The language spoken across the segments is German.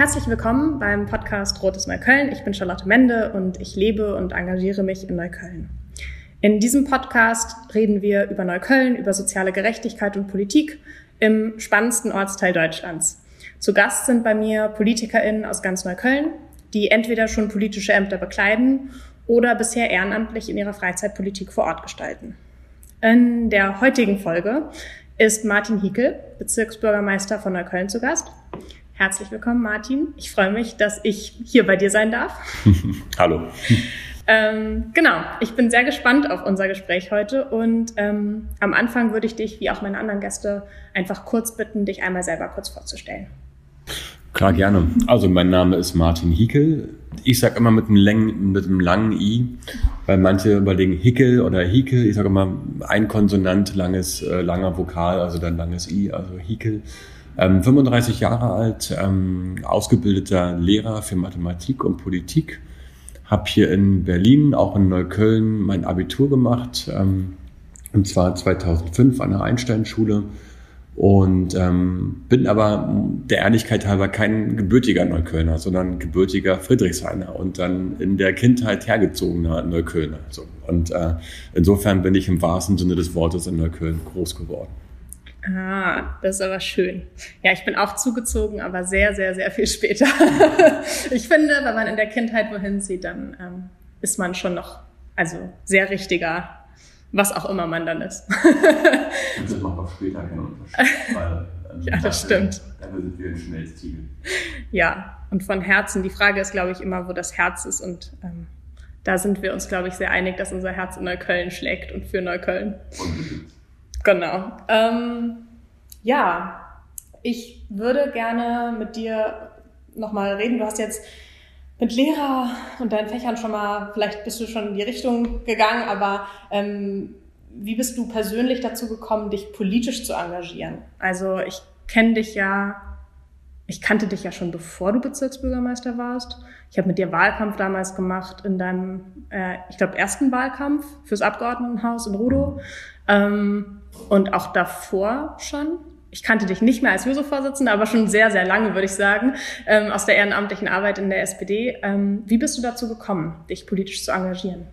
Herzlich willkommen beim Podcast Rotes Neukölln. Ich bin Charlotte Mende und ich lebe und engagiere mich in Neukölln. In diesem Podcast reden wir über Neukölln, über soziale Gerechtigkeit und Politik im spannendsten Ortsteil Deutschlands. Zu Gast sind bei mir PolitikerInnen aus ganz Neukölln, die entweder schon politische Ämter bekleiden oder bisher ehrenamtlich in ihrer Freizeit Politik vor Ort gestalten. In der heutigen Folge ist Martin Hiekel, Bezirksbürgermeister von Neukölln, zu Gast. Herzlich willkommen, Martin. Ich freue mich, dass ich hier bei dir sein darf. Hallo. Ähm, genau, ich bin sehr gespannt auf unser Gespräch heute und ähm, am Anfang würde ich dich, wie auch meine anderen Gäste, einfach kurz bitten, dich einmal selber kurz vorzustellen. Klar, gerne. Also mein Name ist Martin Hiekel. Ich sage immer mit einem, langen, mit einem langen I, weil manche überlegen Hickel oder Hiekel. Ich sage immer ein Konsonant, langes, äh, langer Vokal, also dann langes I, also Hiekel. Ähm, 35 Jahre alt, ähm, ausgebildeter Lehrer für Mathematik und Politik. Habe hier in Berlin, auch in Neukölln, mein Abitur gemacht. Ähm, und zwar 2005 an der Einsteinschule. Und ähm, bin aber der Ehrlichkeit halber kein gebürtiger Neuköllner, sondern gebürtiger Friedrichshainer und dann in der Kindheit hergezogener Neuköllner. So. Und äh, insofern bin ich im wahrsten Sinne des Wortes in Neukölln groß geworden. Ah, das ist aber schön. Ja, ich bin auch zugezogen, aber sehr, sehr, sehr viel später. ich finde, wenn man in der Kindheit wohin zieht, dann ähm, ist man schon noch, also sehr richtiger, was auch immer man dann ist. das macht auch später keinen Unterschied. Weil, ähm, ja, das stimmt. Dann sind wir ein Schmelztiegel. Ja, und von Herzen. Die Frage ist, glaube ich, immer, wo das Herz ist und ähm, da sind wir uns, glaube ich, sehr einig, dass unser Herz in Neukölln schlägt und für Neukölln. Und Genau. Ähm, ja, ich würde gerne mit dir nochmal reden. Du hast jetzt mit Lehrer und deinen Fächern schon mal, vielleicht bist du schon in die Richtung gegangen, aber ähm, wie bist du persönlich dazu gekommen, dich politisch zu engagieren? Also ich kenne dich ja, ich kannte dich ja schon bevor du Bezirksbürgermeister warst. Ich habe mit dir Wahlkampf damals gemacht in deinem, äh, ich glaube, ersten Wahlkampf fürs Abgeordnetenhaus in Rudow. Ähm, und auch davor schon. Ich kannte dich nicht mehr als Juso-Vorsitzender, aber schon sehr, sehr lange, würde ich sagen, ähm, aus der ehrenamtlichen Arbeit in der SPD. Ähm, wie bist du dazu gekommen, dich politisch zu engagieren?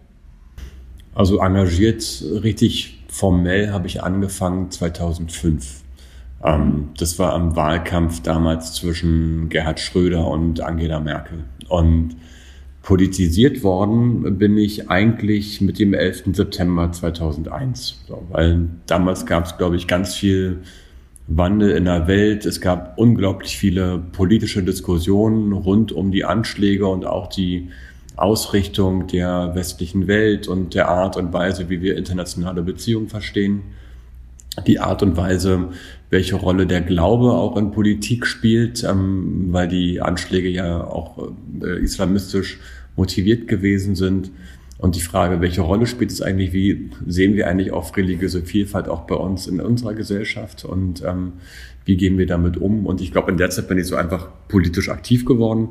Also engagiert richtig formell habe ich angefangen 2005. Ähm, das war am Wahlkampf damals zwischen Gerhard Schröder und Angela Merkel. Und politisiert worden bin ich eigentlich mit dem 11. September 2001, so, weil damals gab es, glaube ich, ganz viel Wandel in der Welt. Es gab unglaublich viele politische Diskussionen rund um die Anschläge und auch die Ausrichtung der westlichen Welt und der Art und Weise, wie wir internationale Beziehungen verstehen. Die Art und Weise, welche Rolle der Glaube auch in Politik spielt, ähm, weil die Anschläge ja auch äh, islamistisch motiviert gewesen sind. Und die Frage, welche Rolle spielt es eigentlich, wie sehen wir eigentlich auf religiöse Vielfalt auch bei uns in unserer Gesellschaft und ähm, wie gehen wir damit um? Und ich glaube, in der Zeit bin ich so einfach politisch aktiv geworden,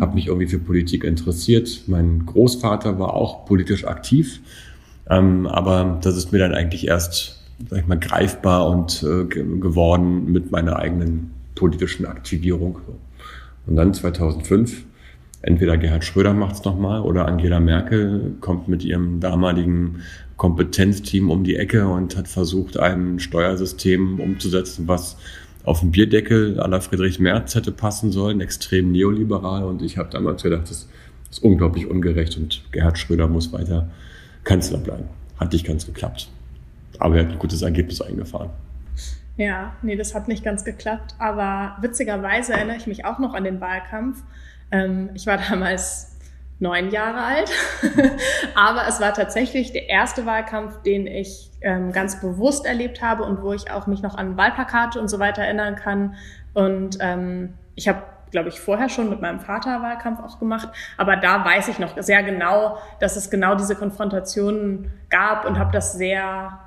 habe mich irgendwie für Politik interessiert. Mein Großvater war auch politisch aktiv, ähm, aber das ist mir dann eigentlich erst, sag ich mal, greifbar und äh, geworden mit meiner eigenen politischen Aktivierung. Und dann 2005 entweder Gerhard Schröder macht es nochmal oder Angela Merkel kommt mit ihrem damaligen Kompetenzteam um die Ecke und hat versucht, ein Steuersystem umzusetzen, was auf den Bierdeckel aller Friedrich Merz hätte passen sollen, extrem neoliberal. Und ich habe damals gedacht, das ist unglaublich ungerecht und Gerhard Schröder muss weiter Kanzler bleiben. Hat nicht ganz geklappt. Aber er hat ein gutes Ergebnis eingefahren. Ja, nee, das hat nicht ganz geklappt. Aber witzigerweise erinnere ich mich auch noch an den Wahlkampf. Ähm, ich war damals neun Jahre alt, aber es war tatsächlich der erste Wahlkampf, den ich ähm, ganz bewusst erlebt habe und wo ich auch mich noch an Wahlplakate und so weiter erinnern kann. Und ähm, ich habe glaube ich, vorher schon mit meinem Vater Wahlkampf auch gemacht. Aber da weiß ich noch sehr genau, dass es genau diese Konfrontationen gab und habe das sehr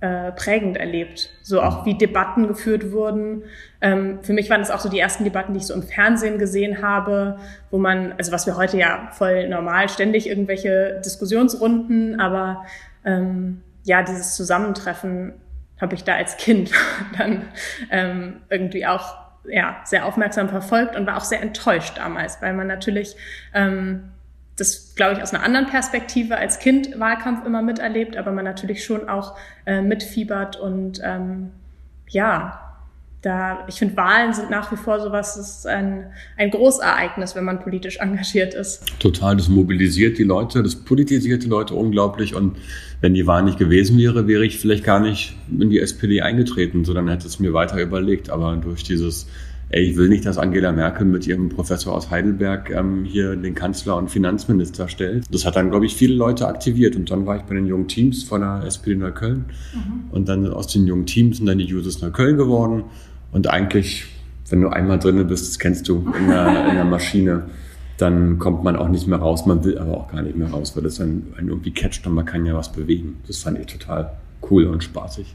äh, prägend erlebt. So auch wie Debatten geführt wurden. Ähm, für mich waren das auch so die ersten Debatten, die ich so im Fernsehen gesehen habe, wo man, also was wir heute ja voll normal, ständig irgendwelche Diskussionsrunden, aber ähm, ja, dieses Zusammentreffen habe ich da als Kind dann ähm, irgendwie auch ja, sehr aufmerksam verfolgt und war auch sehr enttäuscht damals, weil man natürlich ähm, das, glaube ich, aus einer anderen Perspektive als Kind Wahlkampf immer miterlebt, aber man natürlich schon auch äh, mitfiebert und ähm, ja, da, ich finde, Wahlen sind nach wie vor sowas, das ist ein, ein Großereignis, wenn man politisch engagiert ist. Total, das mobilisiert die Leute, das politisiert die Leute unglaublich und wenn die Wahl nicht gewesen wäre, wäre ich vielleicht gar nicht in die SPD eingetreten, sondern hätte es mir weiter überlegt, aber durch dieses ey, ich will nicht, dass Angela Merkel mit ihrem Professor aus Heidelberg ähm, hier den Kanzler und Finanzminister stellt. Das hat dann, glaube ich, viele Leute aktiviert. Und dann war ich bei den jungen Teams von der SPD Neukölln. Mhm. Und dann aus den jungen Teams sind dann die Users Neukölln geworden. Und eigentlich, wenn du einmal drinnen bist, das kennst du in der, in der Maschine, dann kommt man auch nicht mehr raus. Man will aber auch gar nicht mehr raus, weil das dann irgendwie catcht und man kann ja was bewegen. Das fand ich total cool und spaßig.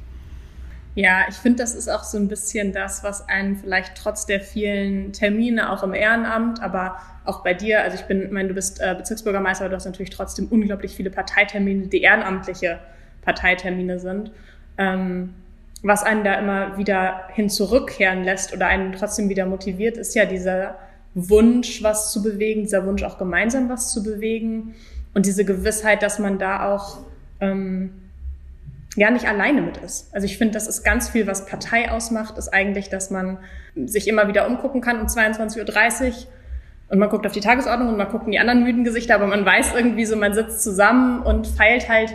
Ja, ich finde, das ist auch so ein bisschen das, was einen vielleicht trotz der vielen Termine auch im Ehrenamt, aber auch bei dir, also ich bin, meine, du bist äh, Bezirksbürgermeister, aber du hast natürlich trotzdem unglaublich viele Parteitermine, die ehrenamtliche Parteitermine sind. Ähm, was einen da immer wieder hin zurückkehren lässt oder einen trotzdem wieder motiviert, ist ja dieser Wunsch, was zu bewegen, dieser Wunsch auch gemeinsam was zu bewegen und diese Gewissheit, dass man da auch ähm, ja nicht alleine mit ist. Also ich finde, das ist ganz viel, was Partei ausmacht, ist eigentlich, dass man sich immer wieder umgucken kann um 22.30 Uhr und man guckt auf die Tagesordnung und man guckt in die anderen müden Gesichter, aber man weiß irgendwie so, man sitzt zusammen und feilt halt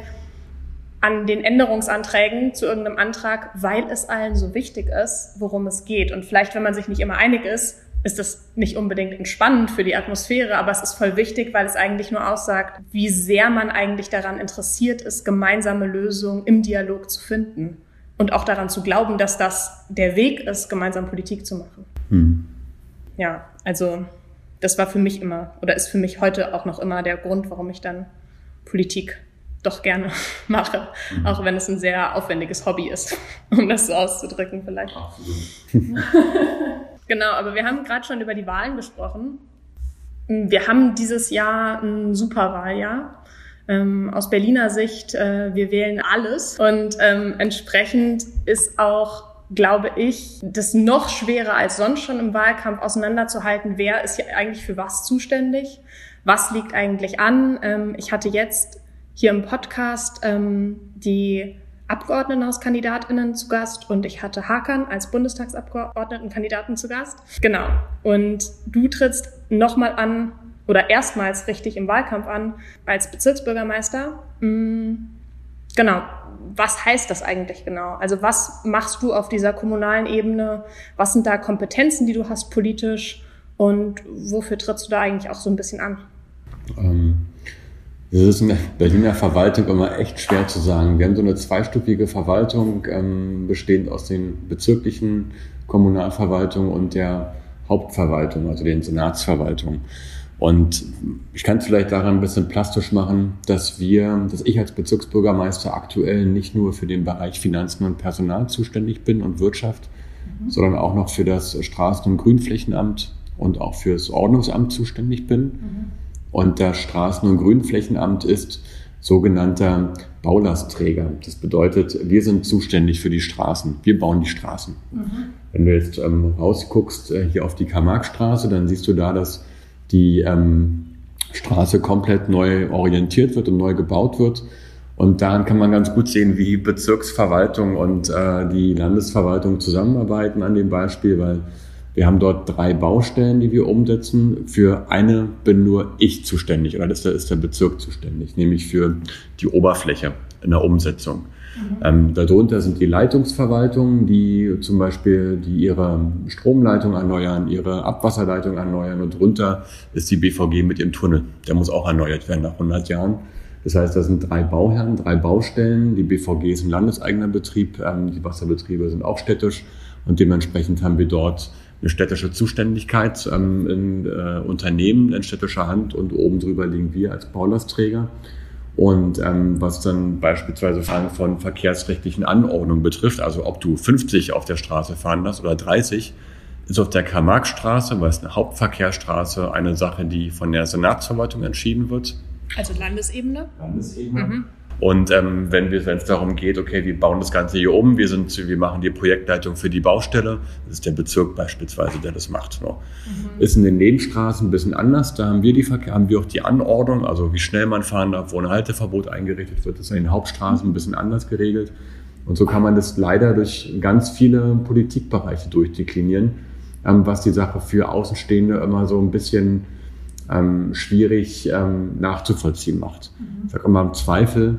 an den Änderungsanträgen zu irgendeinem Antrag, weil es allen so wichtig ist, worum es geht. Und vielleicht, wenn man sich nicht immer einig ist, ist das nicht unbedingt entspannend für die Atmosphäre, aber es ist voll wichtig, weil es eigentlich nur aussagt, wie sehr man eigentlich daran interessiert ist, gemeinsame Lösungen im Dialog zu finden und auch daran zu glauben, dass das der Weg ist, gemeinsam Politik zu machen. Mhm. Ja, also das war für mich immer oder ist für mich heute auch noch immer der Grund, warum ich dann Politik doch gerne mache, mhm. auch wenn es ein sehr aufwendiges Hobby ist, um das so auszudrücken vielleicht. Absolut. Genau, aber wir haben gerade schon über die Wahlen gesprochen. Wir haben dieses Jahr ein Superwahljahr. Ähm, aus Berliner Sicht, äh, wir wählen alles und ähm, entsprechend ist auch glaube ich, das noch schwerer als sonst schon im Wahlkampf auseinanderzuhalten, wer ist hier eigentlich für was zuständig, was liegt eigentlich an. Ähm, ich hatte jetzt hier im Podcast ähm, die Abgeordnetenhauskandidatinnen zu Gast und ich hatte Hakan als Bundestagsabgeordnetenkandidaten zu Gast. Genau. Und du trittst nochmal an oder erstmals richtig im Wahlkampf an als Bezirksbürgermeister. Mm, genau. Was heißt das eigentlich genau? Also was machst du auf dieser kommunalen Ebene? Was sind da Kompetenzen, die du hast politisch? Und wofür trittst du da eigentlich auch so ein bisschen an? Ähm das ist in der Berliner Verwaltung immer echt schwer zu sagen. Wir haben so eine zweistufige Verwaltung, ähm, bestehend aus den bezirklichen Kommunalverwaltungen und der Hauptverwaltung, also den Senatsverwaltungen. Und ich kann es vielleicht daran ein bisschen plastisch machen, dass wir, dass ich als Bezirksbürgermeister aktuell nicht nur für den Bereich Finanzen und Personal zuständig bin und Wirtschaft, mhm. sondern auch noch für das Straßen- und Grünflächenamt und auch für das Ordnungsamt zuständig bin. Mhm. Und das Straßen- und Grünflächenamt ist sogenannter Baulastträger. Das bedeutet, wir sind zuständig für die Straßen. Wir bauen die Straßen. Mhm. Wenn du jetzt ähm, rausguckst äh, hier auf die Karl-Marx-Straße, dann siehst du da, dass die ähm, Straße komplett neu orientiert wird und neu gebaut wird. Und daran kann man ganz gut sehen, wie Bezirksverwaltung und äh, die Landesverwaltung zusammenarbeiten an dem Beispiel, weil wir haben dort drei Baustellen, die wir umsetzen. Für eine bin nur ich zuständig oder das ist der Bezirk zuständig, nämlich für die Oberfläche in der Umsetzung. Mhm. Ähm, darunter sind die Leitungsverwaltungen, die zum Beispiel die ihre Stromleitung erneuern, ihre Abwasserleitung erneuern und drunter ist die BVG mit ihrem Tunnel. Der muss auch erneuert werden nach 100 Jahren. Das heißt, da sind drei Bauherren, drei Baustellen. Die BVG ist ein landeseigener Betrieb, ähm, die Wasserbetriebe sind auch städtisch und dementsprechend haben wir dort eine städtische Zuständigkeit ähm, in äh, Unternehmen in städtischer Hand und oben drüber liegen wir als Baulastträger. Und ähm, was dann beispielsweise Fragen von verkehrsrechtlichen Anordnungen betrifft, also ob du 50 auf der Straße fahren darfst oder 30, ist auf der Karl-Marx-Straße, weil es eine Hauptverkehrsstraße, eine Sache, die von der Senatsverwaltung entschieden wird. Also Landesebene? Landesebene. Mhm. Und ähm, wenn es darum geht, okay, wir bauen das Ganze hier um, wir sind, wir machen die Projektleitung für die Baustelle, das ist der Bezirk beispielsweise, der das macht. No. Mhm. Ist in den Nebenstraßen ein bisschen anders, da haben wir die Verkehr, haben wir auch die Anordnung, also wie schnell man fahren darf, wo ein Halteverbot eingerichtet wird, das ist in den Hauptstraßen ein bisschen anders geregelt. Und so kann man das leider durch ganz viele Politikbereiche durchdeklinieren, ähm, was die Sache für Außenstehende immer so ein bisschen ähm, schwierig ähm, nachzuvollziehen macht. Mhm. Ich sage immer im Zweifel,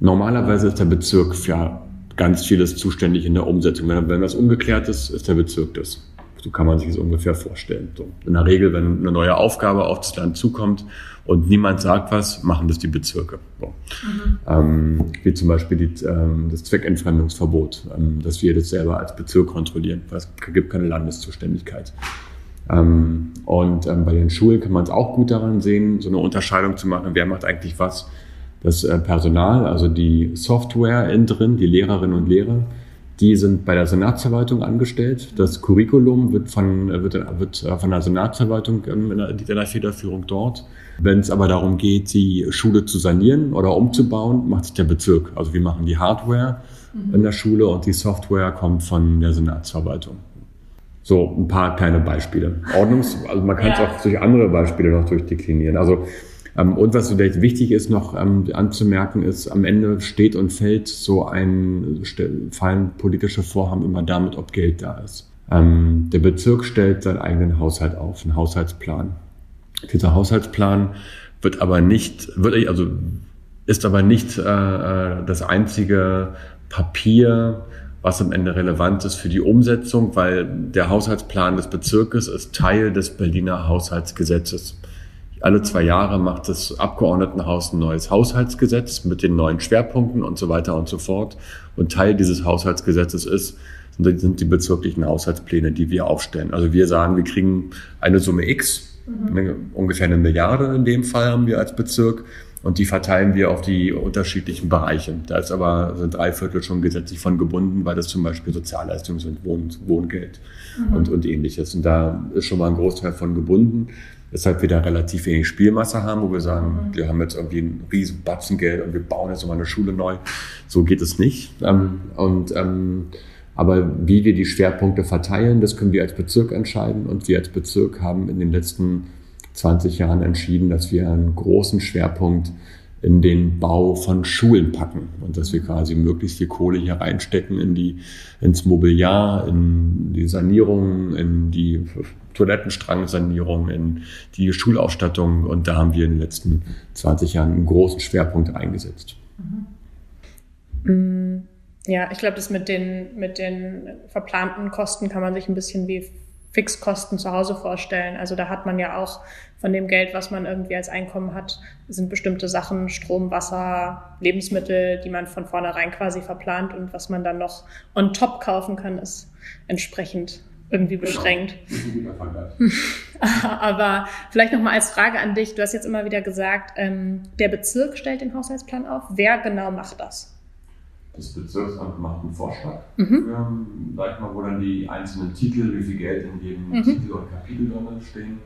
normalerweise ist der Bezirk für ganz vieles zuständig in der Umsetzung. Wenn, wenn das ungeklärt ist, ist der Bezirk das. So kann man sich das ungefähr vorstellen. So. In der Regel, wenn eine neue Aufgabe auf das Land zukommt und niemand sagt was, machen das die Bezirke. So. Mhm. Ähm, wie zum Beispiel die, ähm, das Zweckentfremdungsverbot, ähm, dass wir das selber als Bezirk kontrollieren, weil es gibt keine Landeszuständigkeit. Ähm, und ähm, bei den Schulen kann man es auch gut daran sehen, so eine Unterscheidung zu machen, wer macht eigentlich was. Das äh, Personal, also die Software innen drin, die Lehrerinnen und Lehrer, die sind bei der Senatsverwaltung angestellt. Das Curriculum wird von, äh, wird, wird äh, von der Senatsverwaltung ähm, in der, in der Federführung dort. Wenn es aber darum geht, die Schule zu sanieren oder umzubauen, macht es der Bezirk. Also wir machen die Hardware mhm. in der Schule und die Software kommt von der Senatsverwaltung. So ein paar kleine Beispiele. Ordnungs, also man kann es ja. auch durch andere Beispiele noch durchdeklinieren. Also ähm, und was vielleicht wichtig ist noch ähm, anzumerken ist, am Ende steht und fällt so ein fallen politische Vorhaben immer damit, ob Geld da ist. Ähm, der Bezirk stellt seinen eigenen Haushalt auf, einen Haushaltsplan. Dieser Haushaltsplan wird aber nicht, wird also ist aber nicht äh, äh das einzige Papier, was am Ende relevant ist für die Umsetzung, weil der Haushaltsplan des Bezirkes ist Teil des Berliner Haushaltsgesetzes. Alle zwei Jahre macht das Abgeordnetenhaus ein neues Haushaltsgesetz mit den neuen Schwerpunkten und so weiter und so fort. Und Teil dieses Haushaltsgesetzes ist, sind die bezirklichen Haushaltspläne, die wir aufstellen. Also wir sagen, wir kriegen eine Summe X, mhm. ungefähr eine Milliarde in dem Fall haben wir als Bezirk und die verteilen wir auf die unterschiedlichen Bereiche. Da ist aber sind drei Viertel schon gesetzlich von gebunden, weil das zum Beispiel Sozialleistungen sind, Wohn Wohngeld mhm. und, und ähnliches. Und da ist schon mal ein Großteil von gebunden. Deshalb wir da relativ wenig Spielmasse haben, wo wir sagen, mhm. wir haben jetzt irgendwie ein riesen Batzen Geld und wir bauen jetzt nochmal eine Schule neu. So geht es nicht. Ähm, und ähm, aber wie wir die Schwerpunkte verteilen, das können wir als Bezirk entscheiden. Und wir als Bezirk haben in den letzten 20 Jahren entschieden, dass wir einen großen Schwerpunkt in den Bau von Schulen packen und dass wir quasi möglichst viel Kohle hier reinstecken in die, ins Mobiliar, in die Sanierung, in die Toilettenstrangsanierung, in die Schulausstattung und da haben wir in den letzten 20 Jahren einen großen Schwerpunkt eingesetzt. Mhm. Ja, ich glaube, das mit den, mit den verplanten Kosten kann man sich ein bisschen wie Fixkosten zu Hause vorstellen. Also da hat man ja auch von dem Geld, was man irgendwie als Einkommen hat, sind bestimmte Sachen, Strom, Wasser, Lebensmittel, die man von vornherein quasi verplant und was man dann noch on top kaufen kann, ist entsprechend irgendwie genau. beschränkt. Aber vielleicht noch mal als Frage an dich. Du hast jetzt immer wieder gesagt, ähm, der Bezirk stellt den Haushaltsplan auf. Wer genau macht das? Das Bezirksamt macht einen Vorschlag, mhm. für, sag ich mal, wo dann die einzelnen Titel, wie viel Geld in jedem mhm. Titel oder Kapitel drin stehen.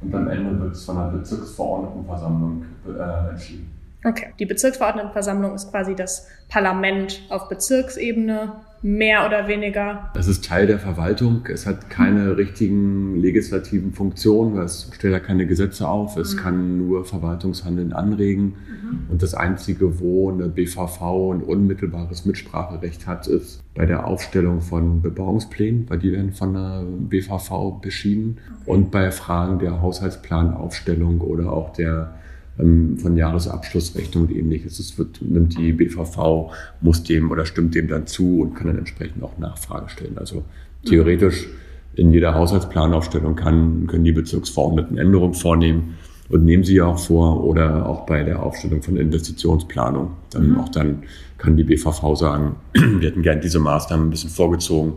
Und am Ende wird es von der Bezirksverordnetenversammlung äh, entschieden. Okay, die Bezirksverordnetenversammlung ist quasi das Parlament auf Bezirksebene mehr oder weniger. Es ist Teil der Verwaltung. Es hat keine richtigen legislativen Funktionen. Es stellt ja keine Gesetze auf. Es mhm. kann nur Verwaltungshandeln anregen. Mhm. Und das Einzige, wo eine BVV ein unmittelbares Mitspracherecht hat, ist bei der Aufstellung von Bebauungsplänen, weil die werden von der BVV beschieden. Okay. Und bei Fragen der Haushaltsplanaufstellung oder auch der ähm, von Jahresabschlussrechnung und ähnliches. Es wird, nimmt die BVV, muss dem oder stimmt dem dann zu und kann dann entsprechend auch Nachfrage stellen. Also theoretisch in jeder Haushaltsplanaufstellung kann, können die Bezirksverordneten Änderungen vornehmen und nehmen sie ja auch vor oder auch bei der Aufstellung von Investitionsplanung. Dann mhm. auch dann kann die BVV sagen, wir hätten gern diese Maßnahmen ein bisschen vorgezogen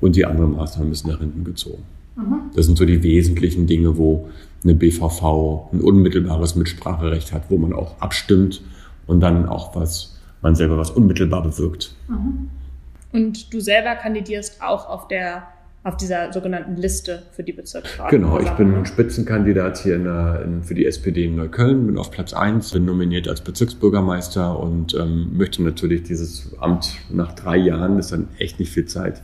und die anderen Maßnahmen ein bisschen nach hinten gezogen. Mhm. Das sind so die wesentlichen Dinge, wo eine BVV ein unmittelbares Mitspracherecht hat, wo man auch abstimmt und dann auch was, man selber was unmittelbar bewirkt. Mhm. Und du selber kandidierst auch auf der auf dieser sogenannten Liste für die Bezirksverordnung. Genau, ich bin Spitzenkandidat hier in der, in, für die SPD in Neukölln, bin auf Platz eins, bin nominiert als Bezirksbürgermeister und ähm, möchte natürlich dieses Amt nach drei Jahren, das ist dann echt nicht viel Zeit,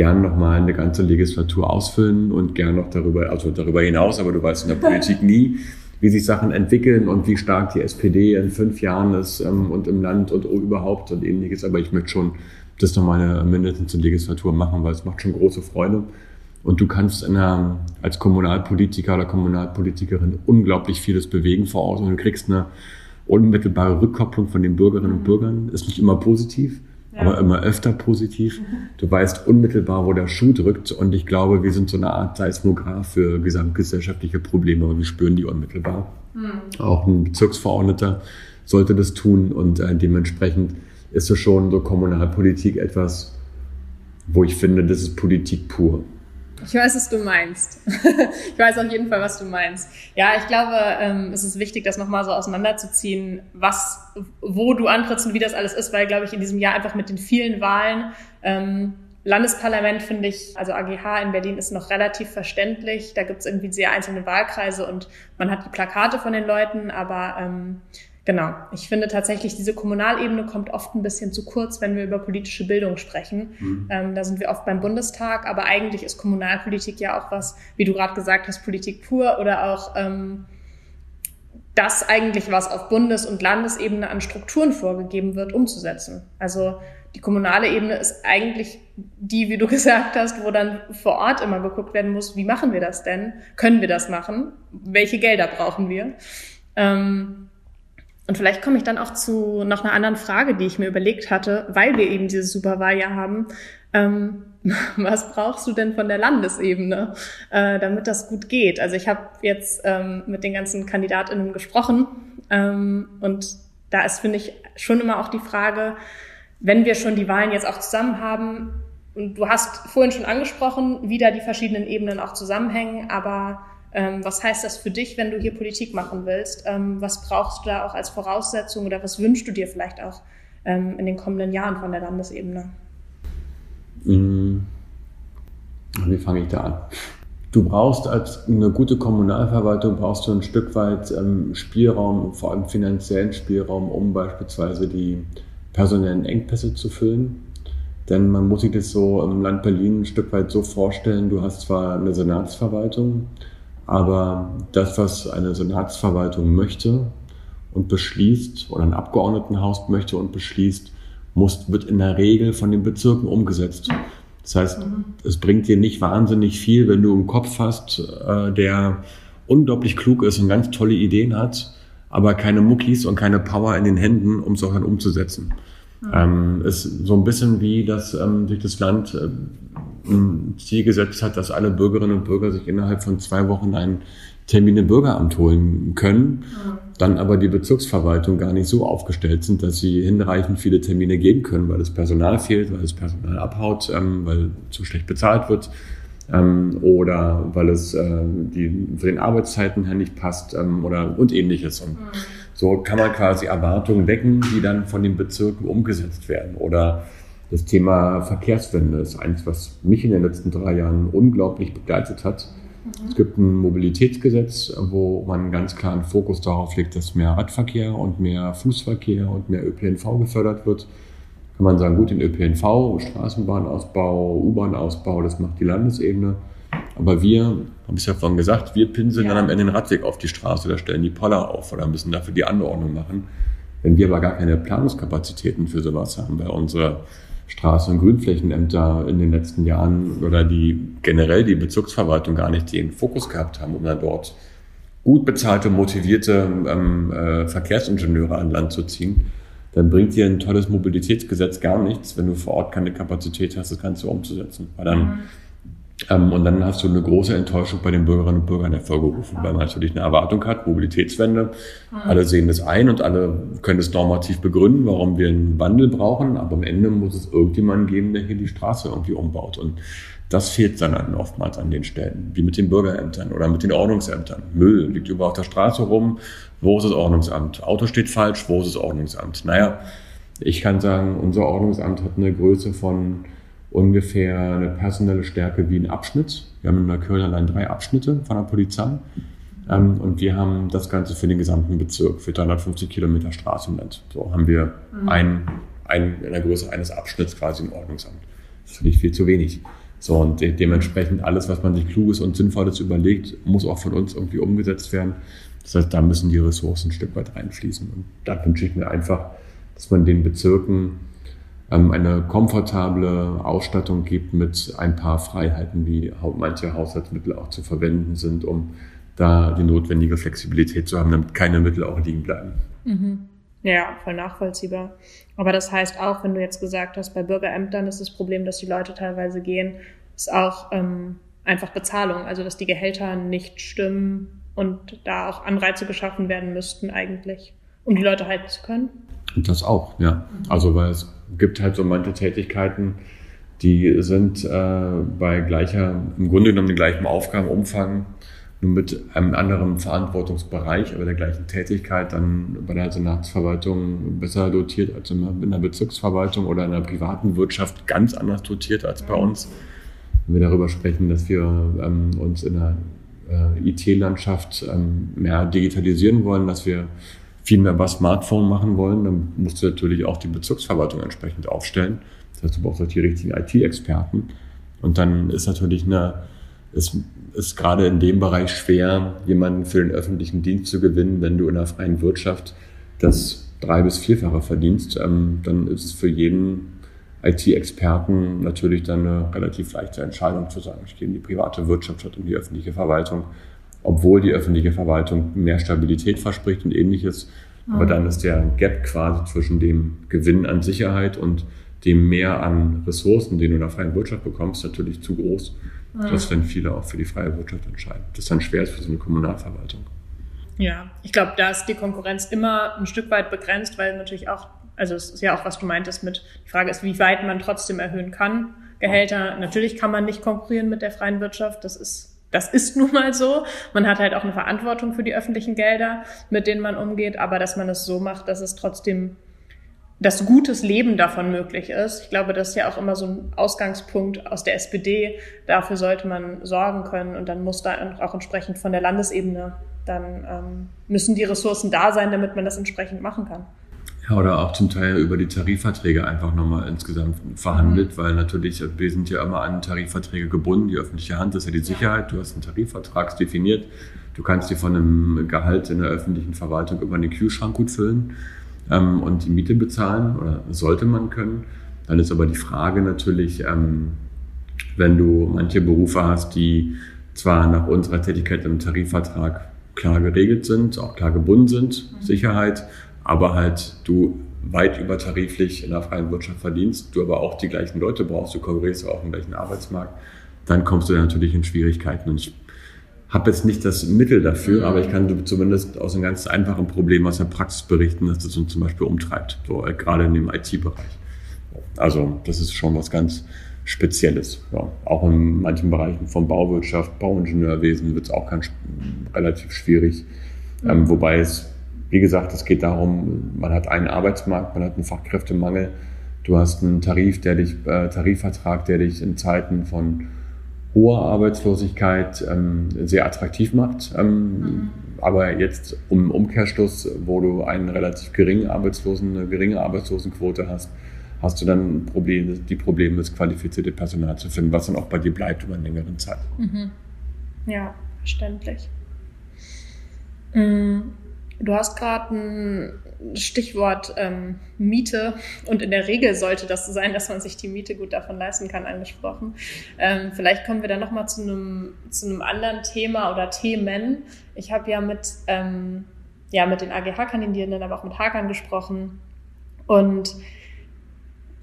gern nochmal eine ganze Legislatur ausfüllen und gern noch darüber, also darüber hinaus, aber du weißt in der Politik nie, wie sich Sachen entwickeln und wie stark die SPD in fünf Jahren ist ähm, und im Land und überhaupt und ähnliches. Aber ich möchte schon das nochmal eine, mindestens eine Legislatur machen, weil es macht schon große Freude. Und du kannst einer, als Kommunalpolitiker oder Kommunalpolitikerin unglaublich vieles bewegen vor Ort und du kriegst eine unmittelbare Rückkopplung von den Bürgerinnen und Bürgern. Ist nicht immer positiv, ja. aber immer öfter positiv. Du weißt unmittelbar, wo der Schuh drückt und ich glaube, wir sind so eine Art Seismograph für gesamtgesellschaftliche Probleme und wir spüren die unmittelbar. Mhm. Auch ein Bezirksverordneter sollte das tun und äh, dementsprechend ist es schon so Kommunalpolitik etwas, wo ich finde, das ist Politik pur. Ich weiß, was du meinst. ich weiß auf jeden Fall, was du meinst. Ja, ich glaube, ähm, es ist wichtig, das nochmal so auseinanderzuziehen, was, wo du antrittst und wie das alles ist, weil, glaube ich, in diesem Jahr einfach mit den vielen Wahlen, ähm, Landesparlament finde ich, also AGH in Berlin ist noch relativ verständlich. Da gibt es irgendwie sehr einzelne Wahlkreise und man hat die Plakate von den Leuten, aber ähm, Genau. Ich finde tatsächlich, diese Kommunalebene kommt oft ein bisschen zu kurz, wenn wir über politische Bildung sprechen. Mhm. Ähm, da sind wir oft beim Bundestag, aber eigentlich ist Kommunalpolitik ja auch was, wie du gerade gesagt hast, Politik pur oder auch ähm, das eigentlich, was auf Bundes- und Landesebene an Strukturen vorgegeben wird, umzusetzen. Also die kommunale Ebene ist eigentlich die, wie du gesagt hast, wo dann vor Ort immer geguckt werden muss, wie machen wir das denn? Können wir das machen? Welche Gelder brauchen wir? Ähm, und vielleicht komme ich dann auch zu noch einer anderen Frage, die ich mir überlegt hatte, weil wir eben dieses Superwahljahr haben. Ähm, was brauchst du denn von der Landesebene, äh, damit das gut geht? Also ich habe jetzt ähm, mit den ganzen KandidatInnen gesprochen ähm, und da ist, finde ich, schon immer auch die Frage, wenn wir schon die Wahlen jetzt auch zusammen haben, und du hast vorhin schon angesprochen, wie da die verschiedenen Ebenen auch zusammenhängen, aber ähm, was heißt das für dich, wenn du hier Politik machen willst? Ähm, was brauchst du da auch als Voraussetzung oder was wünschst du dir vielleicht auch ähm, in den kommenden Jahren von der Landesebene? Hm. Wie fange ich da an? Du brauchst als eine gute Kommunalverwaltung brauchst du ein Stück weit ähm, Spielraum, vor allem finanziellen Spielraum, um beispielsweise die personellen Engpässe zu füllen. Denn man muss sich das so im Land Berlin ein Stück weit so vorstellen, du hast zwar eine Senatsverwaltung, aber das, was eine Senatsverwaltung möchte und beschließt oder ein Abgeordnetenhaus möchte und beschließt, muss, wird in der Regel von den Bezirken umgesetzt. Das heißt, mhm. es bringt dir nicht wahnsinnig viel, wenn du einen Kopf hast, äh, der unglaublich klug ist und ganz tolle Ideen hat, aber keine Muckis und keine Power in den Händen, um es auch dann umzusetzen. Mhm. Ähm, ist so ein bisschen wie, dass ähm, sich das Land äh, ein Ziel gesetzt hat, dass alle Bürgerinnen und Bürger sich innerhalb von zwei Wochen einen Termin im Bürgeramt holen können, mhm. dann aber die Bezirksverwaltung gar nicht so aufgestellt sind, dass sie hinreichend viele Termine geben können, weil das Personal fehlt, weil das Personal abhaut, ähm, weil zu schlecht bezahlt wird ähm, oder weil es äh, die, für den Arbeitszeiten her nicht passt ähm, oder und ähnliches. Und mhm. So kann man quasi Erwartungen wecken, die dann von den Bezirken umgesetzt werden oder das Thema Verkehrswende ist eins, was mich in den letzten drei Jahren unglaublich begleitet hat. Mhm. Es gibt ein Mobilitätsgesetz, wo man ganz klar einen Fokus darauf legt, dass mehr Radverkehr und mehr Fußverkehr und mehr ÖPNV gefördert wird. Kann man sagen, gut, den ÖPNV, Straßenbahnausbau, U-Bahnausbau, das macht die Landesebene. Aber wir, habe ich ja vorhin gesagt, wir pinseln ja. dann am Ende den Radweg auf die Straße oder stellen die Poller auf oder müssen dafür die Anordnung machen. Wenn wir aber gar keine Planungskapazitäten für sowas haben, weil unsere Straßen- und Grünflächenämter in den letzten Jahren oder die generell die Bezirksverwaltung gar nicht den Fokus gehabt haben, um dann dort gut bezahlte, motivierte ähm, äh, Verkehrsingenieure an Land zu ziehen, dann bringt dir ein tolles Mobilitätsgesetz gar nichts, wenn du vor Ort keine Kapazität hast, das Ganze umzusetzen. Weil dann mhm. Ähm, und dann hast du eine große Enttäuschung bei den Bürgerinnen und Bürgern hervorgerufen, weil man natürlich eine Erwartung hat, Mobilitätswende. Alle sehen das ein und alle können es normativ begründen, warum wir einen Wandel brauchen. Aber am Ende muss es irgendjemanden geben, der hier die Straße irgendwie umbaut. Und das fehlt dann oftmals an den Stellen, wie mit den Bürgerämtern oder mit den Ordnungsämtern. Müll liegt überall auf der Straße rum. Wo ist das Ordnungsamt? Auto steht falsch. Wo ist das Ordnungsamt? Naja, ich kann sagen, unser Ordnungsamt hat eine Größe von ungefähr eine personelle Stärke wie ein Abschnitt. Wir haben in Neukölln allein drei Abschnitte von der Polizei. Ähm, und wir haben das Ganze für den gesamten Bezirk, für 350 Kilometer Straßenland. So haben wir mhm. ein, ein, in der Größe eines Abschnitts quasi im Ordnungsamt. Das finde ich viel zu wenig. So, und de dementsprechend alles, was man sich Kluges und Sinnvolles überlegt, muss auch von uns irgendwie umgesetzt werden. Das heißt, da müssen die Ressourcen ein Stück weit reinfließen. Und da wünsche ich mir einfach, dass man den Bezirken eine komfortable Ausstattung gibt mit ein paar Freiheiten, wie manche Haushaltsmittel auch zu verwenden sind, um da die notwendige Flexibilität zu haben, damit keine Mittel auch liegen bleiben. Mhm. Ja, voll nachvollziehbar. Aber das heißt auch, wenn du jetzt gesagt hast, bei Bürgerämtern ist das Problem, dass die Leute teilweise gehen, ist auch ähm, einfach Bezahlung, also dass die Gehälter nicht stimmen und da auch Anreize geschaffen werden müssten eigentlich, um die Leute halten zu können. Und das auch, ja. Also weil es gibt halt so manche Tätigkeiten, die sind äh, bei gleicher, im Grunde genommen den gleichen Aufgabenumfang nur mit einem anderen Verantwortungsbereich, aber der gleichen Tätigkeit dann bei der Senatsverwaltung besser dotiert als in der Bezirksverwaltung oder in der privaten Wirtschaft ganz anders dotiert als bei uns. Wenn wir darüber sprechen, dass wir ähm, uns in der äh, IT-Landschaft ähm, mehr digitalisieren wollen, dass wir viel mehr über Smartphone machen wollen, dann musst du natürlich auch die Bezirksverwaltung entsprechend aufstellen. Das heißt, du brauchst auch die richtigen IT-Experten. Und dann ist natürlich eine es ist gerade in dem Bereich schwer, jemanden für den öffentlichen Dienst zu gewinnen, wenn du in der freien Wirtschaft das drei- bis vierfache verdienst. Ähm, dann ist es für jeden IT-Experten natürlich dann eine relativ leichte Entscheidung zu sagen, ich gehe in die private Wirtschaft statt in die öffentliche Verwaltung, obwohl die öffentliche Verwaltung mehr Stabilität verspricht und ähnliches. Aber dann ist der Gap quasi zwischen dem Gewinn an Sicherheit und dem Mehr an Ressourcen, den du in der freien Wirtschaft bekommst, natürlich zu groß. Mhm. Das werden viele auch für die freie Wirtschaft entscheiden. Das ist dann schwer ist für so eine Kommunalverwaltung. Ja, ich glaube, da ist die Konkurrenz immer ein Stück weit begrenzt, weil natürlich auch, also es ist ja auch, was du meintest mit, die Frage ist, wie weit man trotzdem erhöhen kann. Gehälter, natürlich kann man nicht konkurrieren mit der freien Wirtschaft, das ist, das ist nun mal so. Man hat halt auch eine Verantwortung für die öffentlichen Gelder, mit denen man umgeht, aber dass man es so macht, dass es trotzdem dass gutes Leben davon möglich ist. Ich glaube, das ist ja auch immer so ein Ausgangspunkt aus der SPD. Dafür sollte man sorgen können und dann muss da auch entsprechend von der Landesebene dann ähm, müssen die Ressourcen da sein, damit man das entsprechend machen kann. Oder auch zum Teil über die Tarifverträge einfach nochmal insgesamt verhandelt, mhm. weil natürlich, wir sind ja immer an Tarifverträge gebunden. Die öffentliche Hand ist ja die Sicherheit. Du hast einen Tarifvertrag definiert. Du kannst dir von einem Gehalt in der öffentlichen Verwaltung immer den Kühlschrank gut füllen ähm, und die Miete bezahlen oder sollte man können. Dann ist aber die Frage natürlich, ähm, wenn du manche Berufe hast, die zwar nach unserer Tätigkeit im Tarifvertrag klar geregelt sind, auch klar gebunden sind, mhm. Sicherheit, aber halt du weit übertariflich in der freien Wirtschaft verdienst, du aber auch die gleichen Leute brauchst, du konkurrierst auch im gleichen Arbeitsmarkt, dann kommst du natürlich in Schwierigkeiten. Und ich habe jetzt nicht das Mittel dafür, mhm. aber ich kann zumindest aus einem ganz einfachen Problem aus der Praxis berichten, dass das uns zum Beispiel umtreibt, so, äh, gerade in dem IT-Bereich. Also das ist schon was ganz Spezielles. Ja. Auch in manchen Bereichen von Bauwirtschaft, Bauingenieurwesen wird es auch ganz relativ schwierig. Mhm. Ähm, wobei es, wie gesagt, es geht darum, man hat einen Arbeitsmarkt, man hat einen Fachkräftemangel, du hast einen Tarif, der dich, äh, Tarifvertrag, der dich in Zeiten von hohe Arbeitslosigkeit ähm, sehr attraktiv macht. Ähm, mhm. Aber jetzt um Umkehrschluss, wo du einen relativ geringen Arbeitslosen, eine geringe Arbeitslosenquote hast, hast du dann Probleme, die Probleme, das qualifizierte Personal zu finden, was dann auch bei dir bleibt über eine längere Zeit. Mhm. Ja, verständlich. Mhm. Du hast gerade ein Stichwort ähm, Miete und in der Regel sollte das so sein, dass man sich die Miete gut davon leisten kann, angesprochen. Ähm, vielleicht kommen wir dann nochmal zu einem, zu einem anderen Thema oder Themen. Ich habe ja mit, ähm, ja mit den AGH-Kandidierenden, aber auch mit Hakan gesprochen und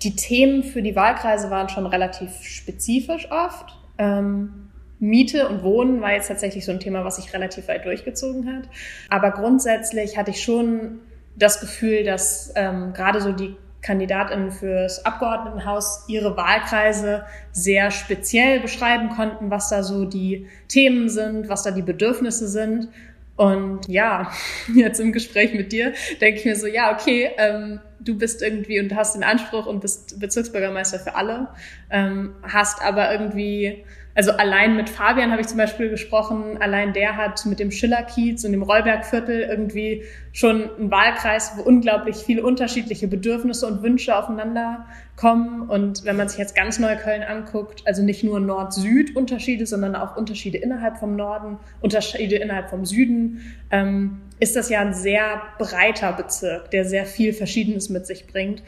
die Themen für die Wahlkreise waren schon relativ spezifisch oft. Ähm, Miete und Wohnen war jetzt tatsächlich so ein Thema, was sich relativ weit durchgezogen hat. Aber grundsätzlich hatte ich schon das Gefühl, dass ähm, gerade so die KandidatInnen fürs Abgeordnetenhaus ihre Wahlkreise sehr speziell beschreiben konnten, was da so die Themen sind, was da die Bedürfnisse sind. Und ja, jetzt im Gespräch mit dir denke ich mir so, ja, okay, ähm, du bist irgendwie und hast den Anspruch und bist Bezirksbürgermeister für alle, ähm, hast aber irgendwie also allein mit Fabian habe ich zum Beispiel gesprochen, allein der hat mit dem Schillerkiez und dem Rollbergviertel irgendwie schon einen Wahlkreis, wo unglaublich viele unterschiedliche Bedürfnisse und Wünsche aufeinander kommen. Und wenn man sich jetzt ganz Neukölln anguckt, also nicht nur Nord-Süd-Unterschiede, sondern auch Unterschiede innerhalb vom Norden, Unterschiede innerhalb vom Süden, ähm, ist das ja ein sehr breiter Bezirk, der sehr viel Verschiedenes mit sich bringt.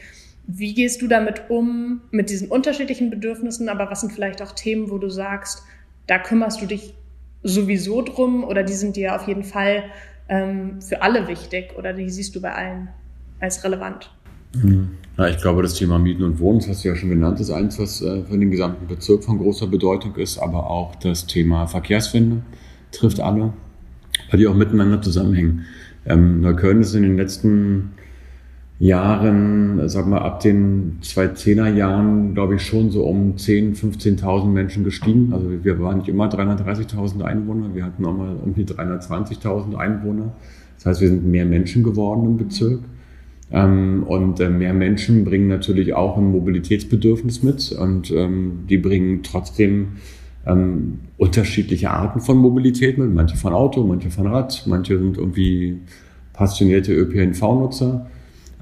Wie gehst du damit um, mit diesen unterschiedlichen Bedürfnissen, aber was sind vielleicht auch Themen, wo du sagst, da kümmerst du dich sowieso drum oder die sind dir auf jeden Fall ähm, für alle wichtig oder die siehst du bei allen als relevant? Mhm. Ja, ich glaube, das Thema Mieten und Wohnen, das hast du ja schon genannt, ist eins, was äh, für den gesamten Bezirk von großer Bedeutung ist, aber auch das Thema Verkehrswende trifft alle, weil die auch miteinander zusammenhängen. Ähm, Neukölln ist in den letzten Jahren, sag mal ab den 2010er Jahren, glaube ich, schon so um 10.000, 15.000 Menschen gestiegen. Also wir waren nicht immer 330.000 Einwohner, wir hatten auch mal um die 320.000 Einwohner. Das heißt, wir sind mehr Menschen geworden im Bezirk. Ähm, und äh, mehr Menschen bringen natürlich auch ein Mobilitätsbedürfnis mit und ähm, die bringen trotzdem ähm, unterschiedliche Arten von Mobilität mit. Manche von Auto, manche von Rad, manche sind irgendwie passionierte ÖPNV-Nutzer.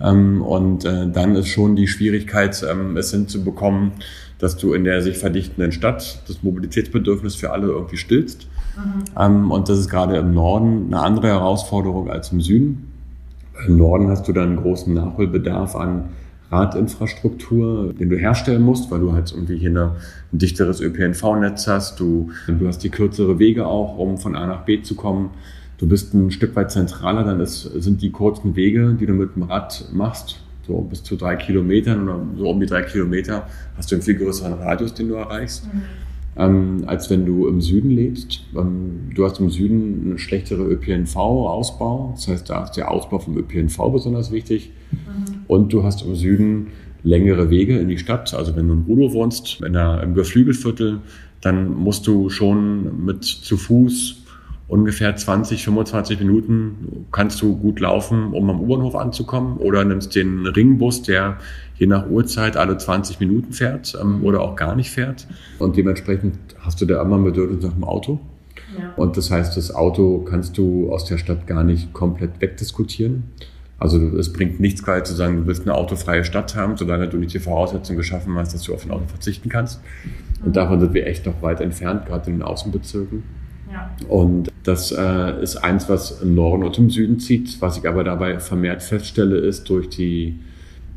Ähm, und äh, dann ist schon die Schwierigkeit, ähm, es hinzubekommen, dass du in der sich verdichtenden Stadt das Mobilitätsbedürfnis für alle irgendwie stillst. Mhm. Ähm, und das ist gerade im Norden eine andere Herausforderung als im Süden. Im Norden hast du dann einen großen Nachholbedarf an Radinfrastruktur, den du herstellen musst, weil du halt irgendwie hier eine, ein dichteres ÖPNV-Netz hast. Du, du hast die kürzere Wege auch, um von A nach B zu kommen du bist ein Stück weit zentraler, dann ist, sind die kurzen Wege, die du mit dem Rad machst, so bis zu drei Kilometern oder so um die drei Kilometer, hast du einen viel größeren Radius, den du erreichst, mhm. ähm, als wenn du im Süden lebst. Ähm, du hast im Süden eine schlechtere ÖPNV-Ausbau, das heißt, da ist der Ausbau vom ÖPNV besonders wichtig. Mhm. Und du hast im Süden längere Wege in die Stadt. Also wenn du in Rudo wohnst, in der, im Geflügelviertel, dann musst du schon mit zu Fuß ungefähr 20, 25 Minuten kannst du gut laufen, um am U-Bahnhof anzukommen oder nimmst den Ringbus, der je nach Uhrzeit alle 20 Minuten fährt ähm, oder auch gar nicht fährt. Und dementsprechend hast du da immer ein Bedürfnis nach dem Auto. Ja. Und das heißt, das Auto kannst du aus der Stadt gar nicht komplett wegdiskutieren. Also es bringt nichts gerade zu sagen, du willst eine autofreie Stadt haben, solange du nicht die Voraussetzungen geschaffen hast, dass du auf ein Auto verzichten kannst. Und davon sind wir echt noch weit entfernt, gerade in den Außenbezirken. Und das äh, ist eins, was im Norden und im Süden zieht. Was ich aber dabei vermehrt feststelle, ist durch die,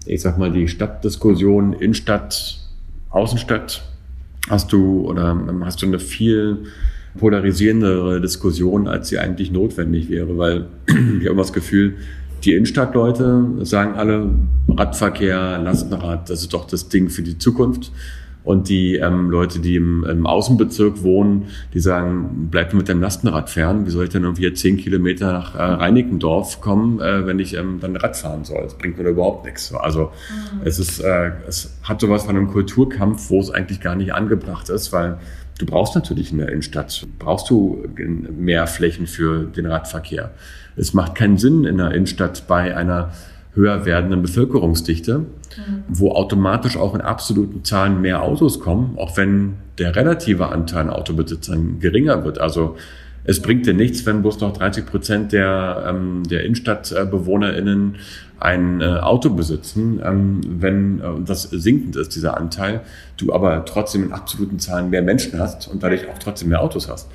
ich sag mal, die Stadtdiskussion Innenstadt, Außenstadt, hast du oder ähm, hast du eine viel polarisierendere Diskussion, als sie eigentlich notwendig wäre, weil ich habe das Gefühl, die Innenstadtleute sagen alle, Radverkehr, Lastenrad, das ist doch das Ding für die Zukunft. Und die ähm, Leute, die im, im Außenbezirk wohnen, die sagen, bleib mit dem Lastenrad fern. Wie soll ich denn irgendwie zehn Kilometer nach äh, Reinickendorf kommen, äh, wenn ich ähm, dann Rad fahren soll? Das bringt mir überhaupt nichts. Also mhm. es ist, äh, es hat sowas von einem Kulturkampf, wo es eigentlich gar nicht angebracht ist, weil du brauchst natürlich in der Innenstadt, brauchst du mehr Flächen für den Radverkehr. Es macht keinen Sinn in der Innenstadt bei einer höher werdenden Bevölkerungsdichte, mhm. wo automatisch auch in absoluten Zahlen mehr Autos kommen, auch wenn der relative Anteil an Autobesitzern geringer wird. Also es bringt dir nichts, wenn bloß noch 30 Prozent der, ähm, der InnenstadtbewohnerInnen ein äh, Auto besitzen, ähm, wenn äh, das sinkend ist, dieser Anteil, du aber trotzdem in absoluten Zahlen mehr Menschen hast und dadurch auch trotzdem mehr Autos hast.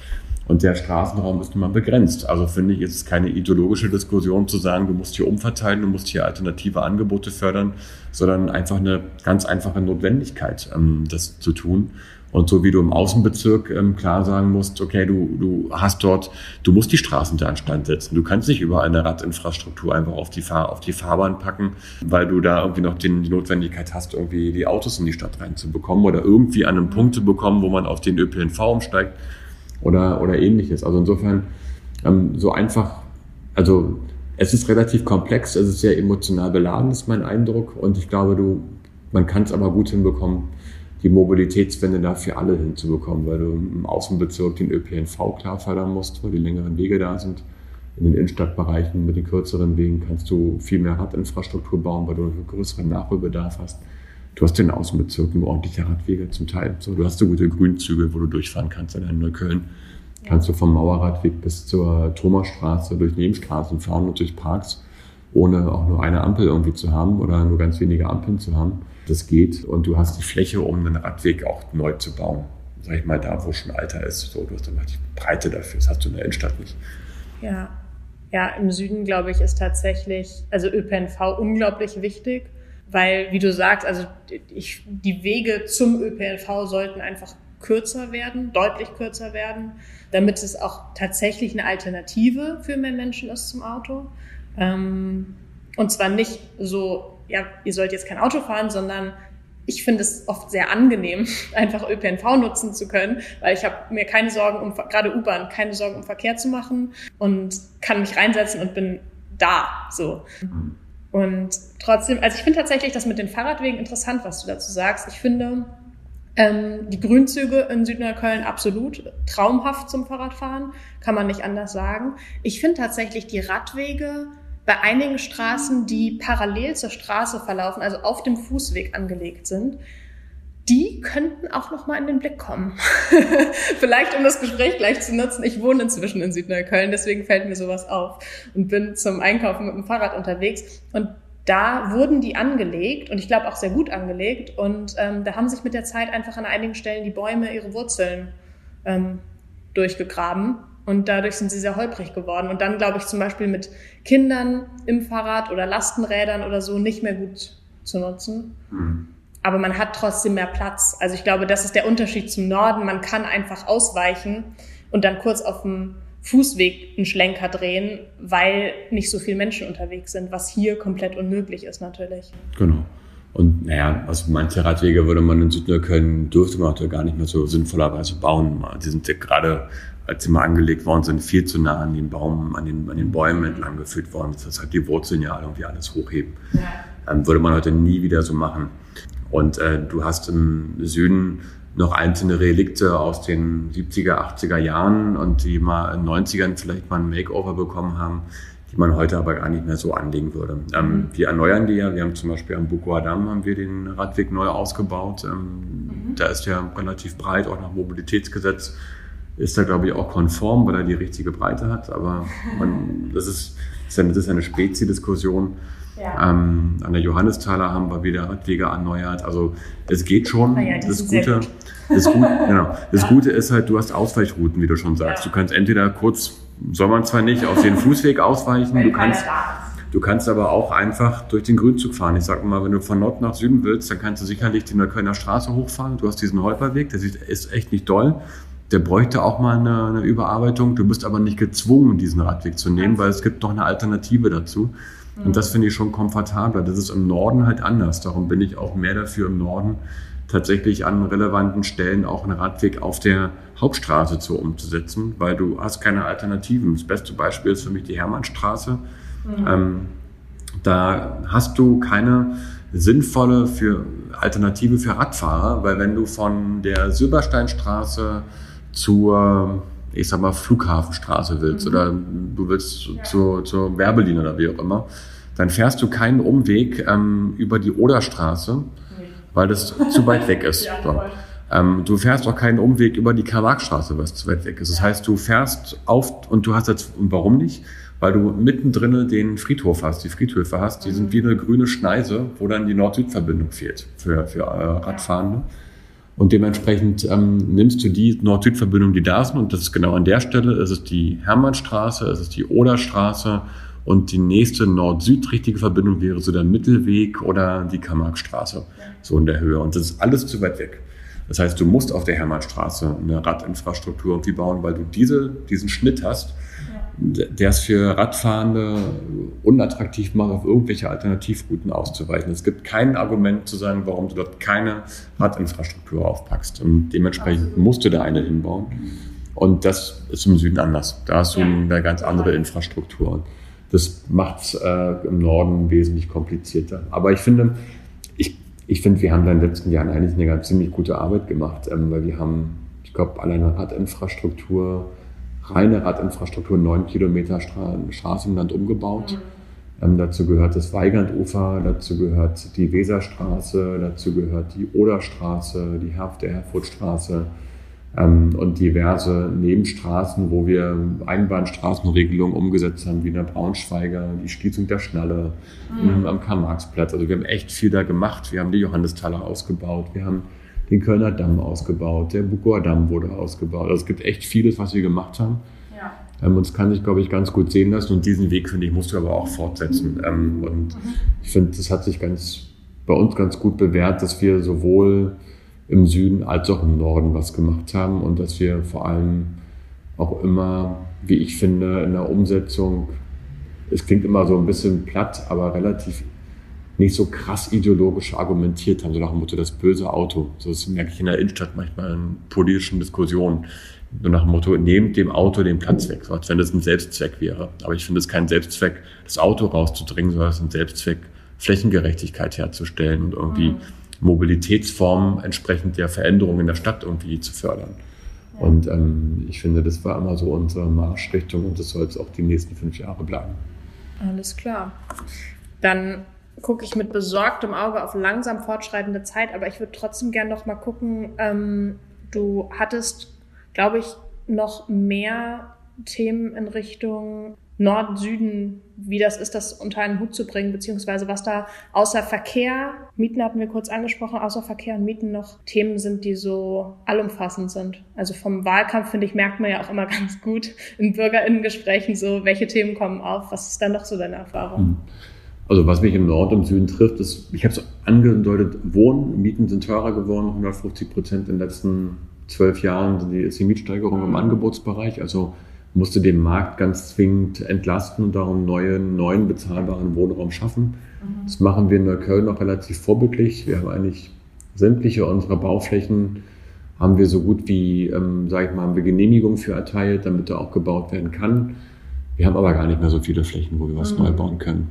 Und der Straßenraum ist nun mal begrenzt. Also finde ich, ist es keine ideologische Diskussion zu sagen, du musst hier umverteilen, du musst hier alternative Angebote fördern, sondern einfach eine ganz einfache Notwendigkeit, ähm, das zu tun. Und so wie du im Außenbezirk ähm, klar sagen musst, okay, du, du hast dort, du musst die Straßen da instand setzen. Du kannst nicht über eine Radinfrastruktur einfach auf die, Fahr auf die Fahrbahn packen, weil du da irgendwie noch den, die Notwendigkeit hast, irgendwie die Autos in die Stadt reinzubekommen oder irgendwie an einen Punkt zu bekommen, wo man auf den ÖPNV umsteigt oder, oder ähnliches. Also insofern ähm, so einfach, also es ist relativ komplex, es ist sehr emotional beladen, ist mein Eindruck. Und ich glaube, du, man kann es aber gut hinbekommen, die Mobilitätswende da für alle hinzubekommen, weil du im Außenbezirk den ÖPNV klar fördern musst, weil die längeren Wege da sind. in den Innenstadtbereichen mit den kürzeren Wegen kannst du viel mehr Radinfrastruktur bauen, weil du einen größeren Nachholbedarf hast. Du hast in Außenbezirken ordentliche Radwege zum Teil. So, du hast so gute Grünzüge, wo du durchfahren kannst in Neukölln. Ja. Kannst du vom Mauerradweg bis zur Thomasstraße durch Nebenstraßen fahren und durch Parks, ohne auch nur eine Ampel irgendwie zu haben oder nur ganz wenige Ampeln zu haben. Das geht und du hast die Fläche, um den Radweg auch neu zu bauen. Sag ich mal, da, wo schon alter ist. So, du hast dann die Breite dafür. Das hast du in der Innenstadt nicht. Ja, ja, im Süden, glaube ich, ist tatsächlich, also ÖPNV unglaublich wichtig, weil, wie du sagst, also ich, die Wege zum ÖPNV sollten einfach kürzer werden, deutlich kürzer werden, damit es auch tatsächlich eine Alternative für mehr Menschen ist zum Auto. Ähm, und zwar nicht so, ja, ihr sollt jetzt kein Auto fahren, sondern ich finde es oft sehr angenehm, einfach ÖPNV nutzen zu können, weil ich habe mir keine Sorgen um, gerade U-Bahn, keine Sorgen um Verkehr zu machen und kann mich reinsetzen und bin da, so. Und trotzdem, also ich finde tatsächlich das mit den Fahrradwegen interessant, was du dazu sagst. Ich finde ähm, die Grünzüge in Südneukölln absolut traumhaft zum Fahrradfahren, kann man nicht anders sagen. Ich finde tatsächlich die Radwege bei einigen Straßen, die parallel zur Straße verlaufen, also auf dem Fußweg angelegt sind, die könnten auch noch mal in den Blick kommen. Vielleicht um das Gespräch gleich zu nutzen. Ich wohne inzwischen in Südneukölln, deswegen fällt mir sowas auf und bin zum Einkaufen mit dem Fahrrad unterwegs und da wurden die angelegt und ich glaube auch sehr gut angelegt und ähm, da haben sich mit der Zeit einfach an einigen Stellen die Bäume ihre Wurzeln ähm, durchgegraben und dadurch sind sie sehr holprig geworden. Und dann, glaube ich, zum Beispiel mit Kindern im Fahrrad oder Lastenrädern oder so nicht mehr gut zu nutzen. Mhm. Aber man hat trotzdem mehr Platz. Also ich glaube, das ist der Unterschied zum Norden. Man kann einfach ausweichen und dann kurz auf dem Fußweg einen Schlenker drehen, weil nicht so viele Menschen unterwegs sind, was hier komplett unmöglich ist natürlich. Genau. Und naja, also manche Radwege würde man in Südneukölln, dürfte man auch gar nicht mehr so sinnvollerweise bauen. Die sind ja gerade als sie mal angelegt worden sind, viel zu nah an den Baum, an den, an den Bäumen entlang geführt worden ist. Das hat die Wurzeln ja irgendwie alles hochheben. Ja. Ähm, würde man heute nie wieder so machen. Und äh, du hast im Süden noch einzelne Relikte aus den 70er, 80er Jahren und die mal in den 90ern vielleicht mal ein Makeover bekommen haben, die man heute aber gar nicht mehr so anlegen würde. Ähm, mhm. wir erneuern die ja. Wir haben zum Beispiel am Buko Adam haben wir den Radweg neu ausgebaut. Ähm, mhm. Da ist ja relativ breit, auch nach Mobilitätsgesetz ist da, glaube ich, auch konform, weil er die richtige Breite hat. Aber man, das, ist, das ist eine Spezi-Diskussion. Ja. Ähm, an der Johannisthaler haben wir wieder Radwege erneuert. Also es geht schon. Ja, das Gute, das, Gute, genau. das ja. Gute ist halt, du hast Ausweichrouten, wie du schon sagst. Du kannst entweder kurz, soll man zwar nicht, auf den Fußweg ausweichen, du kannst, du kannst aber auch einfach durch den Grünzug fahren. Ich sag mal, wenn du von Nord nach Süden willst, dann kannst du sicherlich die Neuköllner Straße hochfahren. Du hast diesen Holperweg, der ist echt nicht doll der bräuchte auch mal eine, eine, Überarbeitung. Du bist aber nicht gezwungen, diesen Radweg zu nehmen, weil es gibt noch eine Alternative dazu. Und das finde ich schon komfortabler. Das ist im Norden halt anders. Darum bin ich auch mehr dafür, im Norden tatsächlich an relevanten Stellen auch einen Radweg auf der Hauptstraße zu umzusetzen, weil du hast keine Alternativen. Das beste Beispiel ist für mich die Hermannstraße. Mhm. Ähm, da hast du keine sinnvolle für Alternative für Radfahrer, weil wenn du von der Silbersteinstraße zur, ich sag mal, Flughafenstraße willst mhm. oder du willst ja. zur, zur Werbelinie oder wie auch immer, dann fährst du keinen Umweg ähm, über die Oderstraße, weil das zu weit weg ist. Ja, so. ähm, du fährst auch keinen Umweg über die Karl-Marx-Straße, was zu weit weg ist. Das heißt, du fährst auf und du hast jetzt, und warum nicht? Weil du mittendrin den Friedhof hast, die Friedhöfe hast, die sind wie eine grüne Schneise, wo dann die Nord-Süd-Verbindung fehlt für, für äh, Radfahrende. Ja. Und dementsprechend ähm, nimmst du die Nord-Süd-Verbindung, die da sind, und das ist genau an der Stelle, es ist die Hermannstraße, es ist die Oderstraße und die nächste Nord-Süd richtige Verbindung wäre so der Mittelweg oder die Kammerkstraße, so in der Höhe. Und das ist alles zu weit weg. Das heißt, du musst auf der Hermannstraße eine Radinfrastruktur irgendwie bauen, weil du diese, diesen Schnitt hast der es für Radfahrende unattraktiv macht, auf irgendwelche Alternativrouten auszuweichen. Es gibt kein Argument zu sagen, warum du dort keine Radinfrastruktur aufpackst. Und dementsprechend musst du da eine hinbauen. Und das ist im Süden anders. Da hast du eine ganz andere Infrastruktur. Das macht es äh, im Norden wesentlich komplizierter. Aber ich finde, ich, ich finde, wir haben da in den letzten Jahren eigentlich eine ganz ziemlich gute Arbeit gemacht, ähm, weil wir haben, ich glaube, alleine Radinfrastruktur reine Radinfrastruktur, neun Kilometer Stra Straßenland umgebaut. Mhm. Ähm, dazu gehört das Weigandufer, dazu gehört die Weserstraße, dazu gehört die Oderstraße, die Herf der Herfurtstraße ähm, und diverse Nebenstraßen, wo wir Einbahnstraßenregelungen umgesetzt haben, wie in der Braunschweiger, die Schließung der Schnalle mhm. Ähm, am Karl-Marx-Platz. Also wir haben echt viel da gemacht. Wir haben die Johannestaler ausgebaut, wir haben den Kölner Damm ausgebaut, der Bukower Damm wurde ausgebaut. Also es gibt echt vieles, was wir gemacht haben. Ja. Ähm, und es kann sich, glaube ich, ganz gut sehen lassen. Und diesen Weg, finde ich, musst du aber auch fortsetzen. Ähm, und mhm. ich finde, das hat sich ganz, bei uns ganz gut bewährt, dass wir sowohl im Süden als auch im Norden was gemacht haben und dass wir vor allem auch immer, wie ich finde, in der Umsetzung, es klingt immer so ein bisschen platt, aber relativ nicht so krass ideologisch argumentiert haben, so nach dem Motto, das böse Auto. So, das merke ich in der Innenstadt manchmal in politischen Diskussionen. So nach dem Motto, nehmt dem Auto den Platz weg, so als wenn das ein Selbstzweck wäre. Aber ich finde es kein Selbstzweck, das Auto rauszudringen, sondern es ist ein Selbstzweck, Flächengerechtigkeit herzustellen und irgendwie mhm. Mobilitätsformen entsprechend der Veränderungen in der Stadt irgendwie zu fördern. Und ähm, ich finde, das war immer so unsere Marschrichtung und das soll es auch die nächsten fünf Jahre bleiben. Alles klar. Dann gucke ich mit besorgtem Auge auf langsam fortschreitende Zeit, aber ich würde trotzdem gerne noch mal gucken. Ähm, du hattest, glaube ich, noch mehr Themen in Richtung Nord, Süden, wie das ist, das unter einen Hut zu bringen, beziehungsweise was da außer Verkehr, Mieten hatten wir kurz angesprochen, außer Verkehr und Mieten noch Themen sind, die so allumfassend sind. Also vom Wahlkampf, finde ich, merkt man ja auch immer ganz gut in BürgerInnengesprächen so, welche Themen kommen auf. Was ist da noch so deine Erfahrung? Hm. Also was mich im Nord und Süden trifft, ist, ich habe es angedeutet, Wohnen, Mieten sind teurer geworden, 150 Prozent in den letzten zwölf Jahren ist die Mietsteigerung im Angebotsbereich. Also musste den Markt ganz zwingend entlasten und darum neuen, neuen bezahlbaren Wohnraum schaffen. Mhm. Das machen wir in Neukölln noch relativ vorbildlich. Wir haben eigentlich sämtliche unserer Bauflächen haben wir so gut wie, ähm, sage ich mal, haben wir Genehmigungen für erteilt, damit da auch gebaut werden kann. Wir haben aber gar nicht mehr so viele Flächen, wo wir was mhm. neu bauen können.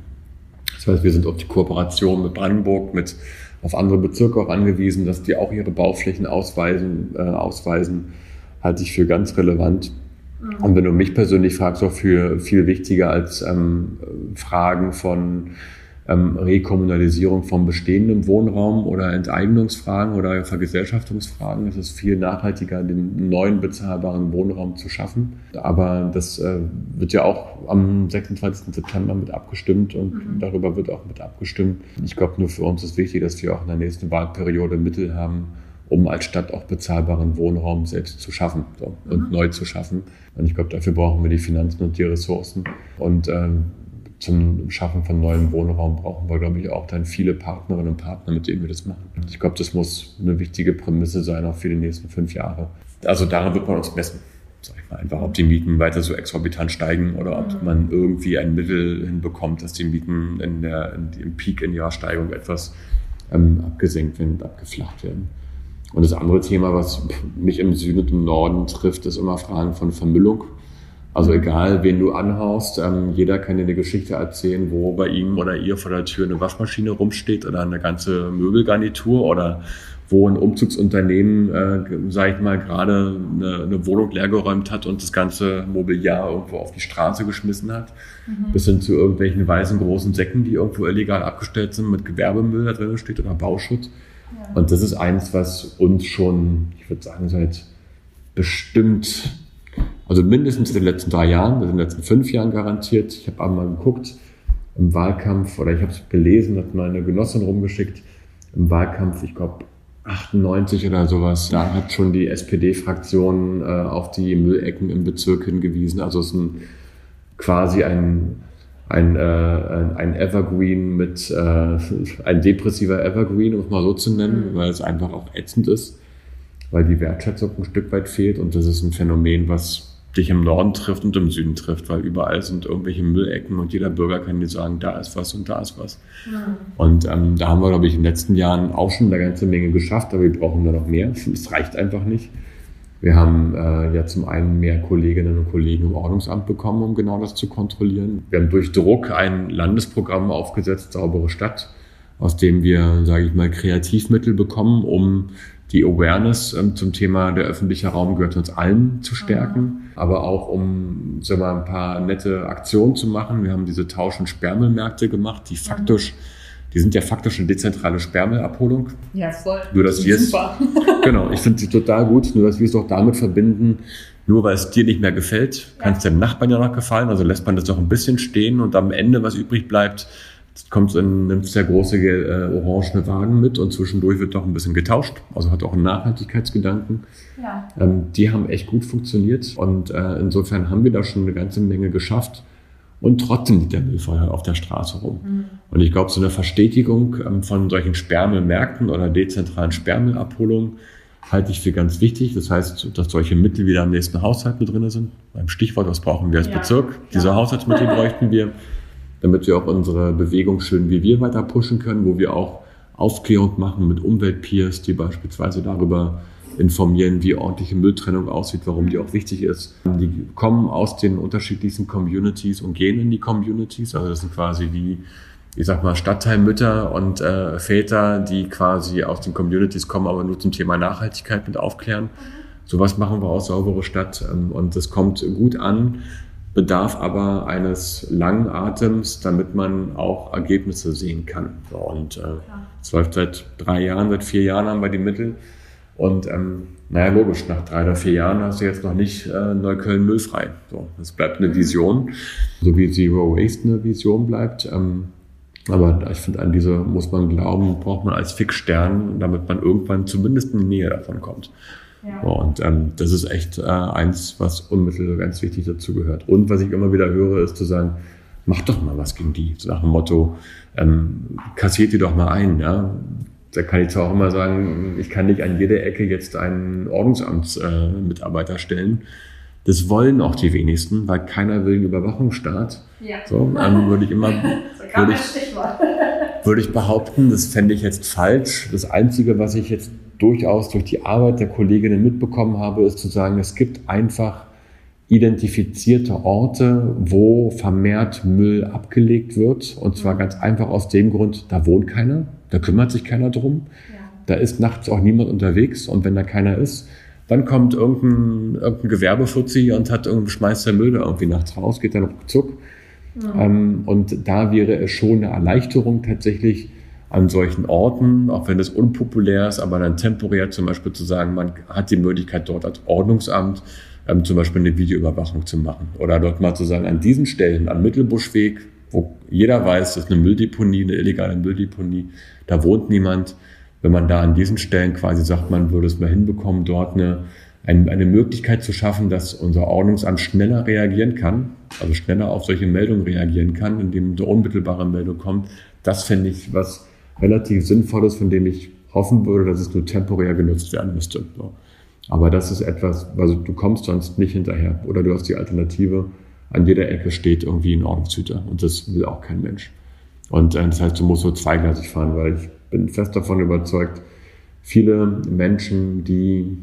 Das heißt, wir sind auf die Kooperation mit Brandenburg, mit auf andere Bezirke auch angewiesen, dass die auch ihre Bauflächen ausweisen, äh, ausweisen halte ich für ganz relevant. Mhm. Und wenn du mich persönlich fragst, auch für viel wichtiger als ähm, Fragen von ähm, Rekommunalisierung von bestehendem Wohnraum oder Enteignungsfragen oder Vergesellschaftungsfragen. Es ist viel nachhaltiger, den neuen bezahlbaren Wohnraum zu schaffen. Aber das äh, wird ja auch am 26. September mit abgestimmt und mhm. darüber wird auch mit abgestimmt. Ich glaube, nur für uns ist wichtig, dass wir auch in der nächsten Wahlperiode Mittel haben, um als Stadt auch bezahlbaren Wohnraum selbst zu schaffen so, und mhm. neu zu schaffen. Und ich glaube, dafür brauchen wir die Finanzen und die Ressourcen. Und ähm, zum Schaffen von neuem Wohnraum brauchen wir, glaube ich, auch dann viele Partnerinnen und Partner, mit denen wir das machen. Ich glaube, das muss eine wichtige Prämisse sein, auch für die nächsten fünf Jahre. Also daran wird man uns messen. Sag ich mal einfach, ob die Mieten weiter so exorbitant steigen oder ob mhm. man irgendwie ein Mittel hinbekommt, dass die Mieten in der, in, im Peak in ihrer Steigung etwas ähm, abgesenkt werden und abgeflacht werden. Und das andere Thema, was mich im Süden und im Norden trifft, ist immer Fragen von Vermüllung. Also egal, wen du anhaust, ähm, jeder kann dir eine Geschichte erzählen, wo bei ihm oder ihr vor der Tür eine Waschmaschine rumsteht oder eine ganze Möbelgarnitur oder wo ein Umzugsunternehmen, äh, sage ich mal, gerade eine, eine, Wohnung leergeräumt hat und das ganze Mobiliar irgendwo auf die Straße geschmissen hat, mhm. bis hin zu irgendwelchen weißen großen Säcken, die irgendwo illegal abgestellt sind, mit Gewerbemüll da drin steht oder Bauschutz. Ja. Und das ist eins, was uns schon, ich würde sagen, seit bestimmt also mindestens in den letzten drei Jahren, in den letzten fünf Jahren garantiert. Ich habe einmal geguckt im Wahlkampf oder ich habe es gelesen, hat meine Genossin rumgeschickt im Wahlkampf, ich glaube 98 oder sowas. Da hat schon die SPD-Fraktion äh, auf die Müllecken im Bezirk hingewiesen. Also es ist ein, quasi ein ein, äh, ein Evergreen mit äh, ein depressiver Evergreen, um es mal so zu nennen, mhm. weil es einfach auch ätzend ist, weil die Wertschätzung ein Stück weit fehlt und das ist ein Phänomen, was dich im Norden trifft und im Süden trifft, weil überall sind irgendwelche Müllecken und jeder Bürger kann dir sagen, da ist was und da ist was. Ja. Und ähm, da haben wir, glaube ich, in den letzten Jahren auch schon eine ganze Menge geschafft, aber wir brauchen da noch mehr. Es reicht einfach nicht. Wir haben äh, ja zum einen mehr Kolleginnen und Kollegen im Ordnungsamt bekommen, um genau das zu kontrollieren. Wir haben durch Druck ein Landesprogramm aufgesetzt, Saubere Stadt, aus dem wir, sage ich mal, Kreativmittel bekommen, um die Awareness ähm, zum Thema der öffentliche Raum gehört uns allen zu stärken, mhm. aber auch um sagen wir, ein paar nette Aktionen zu machen. Wir haben diese Tausch- und Sperrmüllmärkte gemacht, die faktisch mhm die sind ja faktisch eine dezentrale Sperrmüllabholung. Ja, voll. Nur, dass wir Super. genau, ich finde sie total gut, nur dass wir es auch damit verbinden, nur weil es dir nicht mehr gefällt, kann es dem Nachbarn ja noch gefallen, also lässt man das doch ein bisschen stehen und am Ende, was übrig bleibt, kommt in einem sehr große äh, orangene Wagen mit und zwischendurch wird doch ein bisschen getauscht, also hat auch einen Nachhaltigkeitsgedanken. Ja. Ähm, die haben echt gut funktioniert und äh, insofern haben wir da schon eine ganze Menge geschafft und trotzdem liegt der Müllfeuer auf der Straße rum. Mhm. Und ich glaube, so eine Verstetigung ähm, von solchen Sperrmüllmärkten oder dezentralen Sperrmüllabholungen halte ich für ganz wichtig. Das heißt, dass solche Mittel wieder im nächsten Haushalt mit drin sind. Beim Stichwort, was brauchen wir als ja. Bezirk? Diese ja. Haushaltsmittel bräuchten wir, damit wir auch unsere Bewegung schön wie wir weiter pushen können, wo wir auch Aufklärung machen mit Umweltpeers, die beispielsweise darüber informieren, wie ordentliche Mülltrennung aussieht, warum die auch wichtig ist. Die kommen aus den unterschiedlichsten Communities und gehen in die Communities. Also das sind quasi wie, ich sag mal, Stadtteilmütter und äh, Väter, die quasi aus den Communities kommen, aber nur zum Thema Nachhaltigkeit mit aufklären. Sowas machen wir aus Saubere Stadt ähm, und das kommt gut an, bedarf aber eines langen Atems, damit man auch Ergebnisse sehen kann. Und äh, es läuft seit drei Jahren, seit vier Jahren haben wir die Mittel. Und ähm, naja, logisch, nach drei oder vier Jahren hast du jetzt noch nicht äh, Neukölln müllfrei. So, das bleibt eine Vision, so wie Zero Waste eine Vision bleibt. Ähm, aber ich finde, an diese muss man glauben, braucht man als Fixstern, damit man irgendwann zumindest in die Nähe davon kommt. Ja. Und ähm, das ist echt äh, eins, was unmittelbar ganz wichtig dazu gehört. Und was ich immer wieder höre, ist zu sagen, mach doch mal was gegen die. So nach dem Motto, ähm, kassiert die doch mal ein. Ja? da kann ich zwar auch immer sagen, ich kann nicht an jeder Ecke jetzt einen Ordnungsamtsmitarbeiter äh, stellen. Das wollen auch die wenigsten, weil keiner will einen Überwachungsstaat. Ja. So, ähm, würde ich immer, würde ich, würde ich behaupten, das fände ich jetzt falsch. Das Einzige, was ich jetzt durchaus durch die Arbeit der Kolleginnen mitbekommen habe, ist zu sagen, es gibt einfach identifizierte Orte, wo vermehrt Müll abgelegt wird. Und zwar ganz einfach aus dem Grund, da wohnt keiner. Da kümmert sich keiner drum. Ja. Da ist nachts auch niemand unterwegs und wenn da keiner ist, dann kommt irgendein, irgendein Gewerbefuzzi und hat irgendwie, schmeißt der Müll da irgendwie nachts raus, geht dann ruckzuck. Ja. Ähm, und da wäre es schon eine Erleichterung tatsächlich an solchen Orten, auch wenn es unpopulär ist, aber dann temporär zum Beispiel zu sagen, man hat die Möglichkeit dort als Ordnungsamt ähm, zum Beispiel eine Videoüberwachung zu machen. Oder dort mal zu sagen, an diesen Stellen, am Mittelbuschweg, wo jeder weiß, das ist eine Mülldeponie, eine illegale Mülldeponie, da wohnt niemand. Wenn man da an diesen Stellen quasi sagt, man würde es mal hinbekommen, dort eine, eine, eine Möglichkeit zu schaffen, dass unser Ordnungsamt schneller reagieren kann, also schneller auf solche Meldungen reagieren kann, indem eine unmittelbare Meldung kommt, das fände ich was relativ Sinnvolles, von dem ich hoffen würde, dass es nur temporär genutzt werden müsste. Aber das ist etwas, also du kommst sonst nicht hinterher. Oder du hast die Alternative, an jeder Ecke steht irgendwie ein Ordnungshüter und das will auch kein Mensch. Und äh, das heißt, du musst so zweigleisig fahren, weil ich bin fest davon überzeugt, viele Menschen, die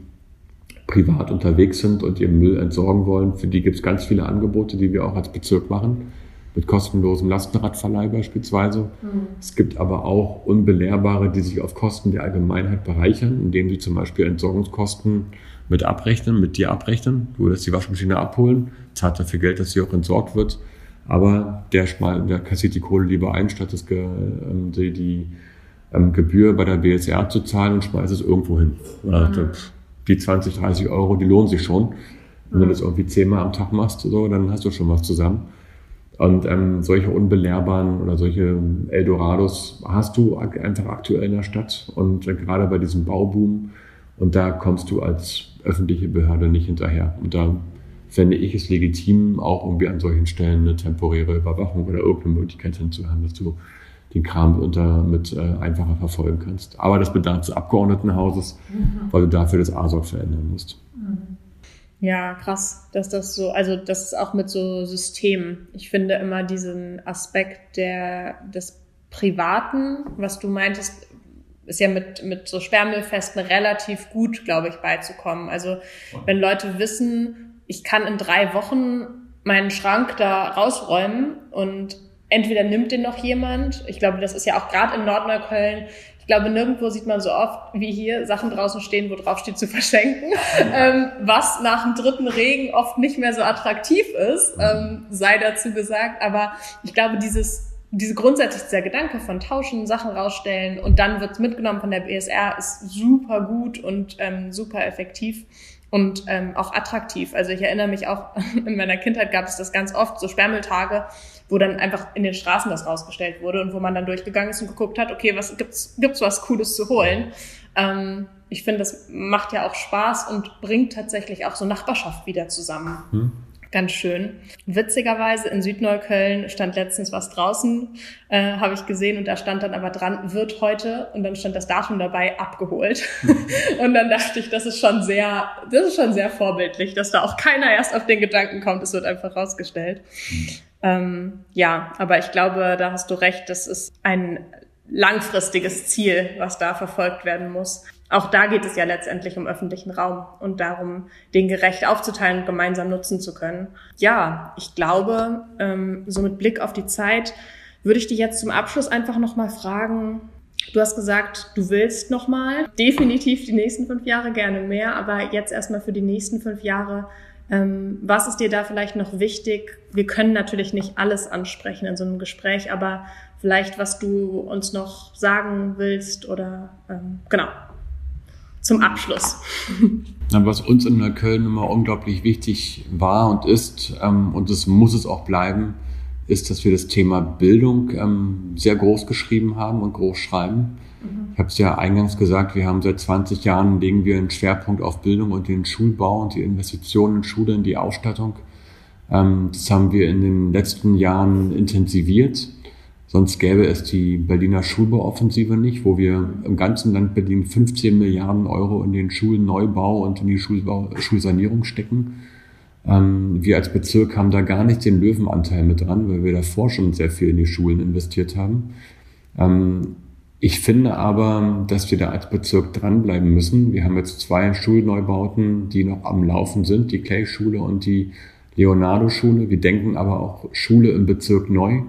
privat unterwegs sind und ihren Müll entsorgen wollen, für die gibt es ganz viele Angebote, die wir auch als Bezirk machen, mit kostenlosem Lastenradverleih beispielsweise. Mhm. Es gibt aber auch Unbelehrbare, die sich auf Kosten der Allgemeinheit bereichern, indem sie zum Beispiel Entsorgungskosten mit abrechnen, mit dir abrechnen. Du lässt die Waschmaschine abholen, zahlt dafür Geld, dass sie auch entsorgt wird. Aber der, der kassiert die Kohle lieber ein, statt das, ähm, die, die ähm, Gebühr bei der BSR zu zahlen und schmeißt es irgendwo hin. Mhm. Die 20, 30 Euro, die lohnen sich schon. Wenn du das irgendwie zehnmal am Tag machst, so, dann hast du schon was zusammen. Und ähm, solche unbelehrbaren oder solche Eldorados hast du einfach aktuell in der Stadt. Und äh, gerade bei diesem Bauboom, und da kommst du als öffentliche Behörde nicht hinterher. Und da fände ich es legitim, auch irgendwie an solchen Stellen eine temporäre Überwachung oder irgendeine Möglichkeit hinzuhaben, dass du den Kram unter, mit äh, einfacher verfolgen kannst. Aber das bedarf des Abgeordnetenhauses, mhm. weil du dafür das ASOC verändern musst. Mhm. Ja, krass, dass das so, also das ist auch mit so Systemen. Ich finde immer diesen Aspekt der, des Privaten, was du meintest, ist ja mit, mit so Sperrmüllfesten relativ gut, glaube ich, beizukommen. Also wenn Leute wissen, ich kann in drei Wochen meinen Schrank da rausräumen und entweder nimmt den noch jemand. Ich glaube, das ist ja auch gerade in Nordneukölln Ich glaube, nirgendwo sieht man so oft wie hier Sachen draußen stehen, wo drauf steht zu verschenken, ähm, was nach dem dritten Regen oft nicht mehr so attraktiv ist, ähm, sei dazu gesagt. Aber ich glaube, dieses diese grundsätzlich dieser Gedanke von tauschen, Sachen rausstellen und dann wird's mitgenommen von der BSR ist super gut und ähm, super effektiv und ähm, auch attraktiv. Also ich erinnere mich auch, in meiner Kindheit gab es das ganz oft, so Sperrmülltage, wo dann einfach in den Straßen das rausgestellt wurde und wo man dann durchgegangen ist und geguckt hat, okay, was gibt's, gibt's was Cooles zu holen? Ähm, ich finde, das macht ja auch Spaß und bringt tatsächlich auch so Nachbarschaft wieder zusammen. Hm ganz schön. Witzigerweise in Südneukölln stand letztens was draußen, äh, habe ich gesehen und da stand dann aber dran, wird heute und dann stand das Datum dabei abgeholt. und dann dachte ich, das ist schon sehr, das ist schon sehr vorbildlich, dass da auch keiner erst auf den Gedanken kommt, es wird einfach rausgestellt. Ähm, ja, aber ich glaube, da hast du recht, das ist ein langfristiges Ziel, was da verfolgt werden muss auch da geht es ja letztendlich um öffentlichen Raum und darum, den gerecht aufzuteilen und gemeinsam nutzen zu können. Ja, ich glaube, ähm, so mit Blick auf die Zeit würde ich dich jetzt zum Abschluss einfach nochmal fragen. Du hast gesagt, du willst nochmal definitiv die nächsten fünf Jahre gerne mehr, aber jetzt erstmal für die nächsten fünf Jahre. Ähm, was ist dir da vielleicht noch wichtig? Wir können natürlich nicht alles ansprechen in so einem Gespräch, aber vielleicht, was du uns noch sagen willst oder ähm, genau zum Abschluss. Was uns in Neukölln immer unglaublich wichtig war und ist, ähm, und das muss es auch bleiben, ist, dass wir das Thema Bildung ähm, sehr groß geschrieben haben und groß schreiben. Ich habe es ja eingangs gesagt, wir haben seit 20 Jahren legen wir einen Schwerpunkt auf Bildung und den Schulbau und die Investitionen in Schulen, die Ausstattung. Ähm, das haben wir in den letzten Jahren intensiviert. Sonst gäbe es die Berliner Schulbauoffensive nicht, wo wir im ganzen Land Berlin 15 Milliarden Euro in den Schulneubau und in die Schulbau, Schulsanierung stecken. Ähm, wir als Bezirk haben da gar nicht den Löwenanteil mit dran, weil wir davor schon sehr viel in die Schulen investiert haben. Ähm, ich finde aber, dass wir da als Bezirk dranbleiben müssen. Wir haben jetzt zwei Schulneubauten, die noch am Laufen sind, die Clay-Schule und die Leonardo-Schule. Wir denken aber auch Schule im Bezirk neu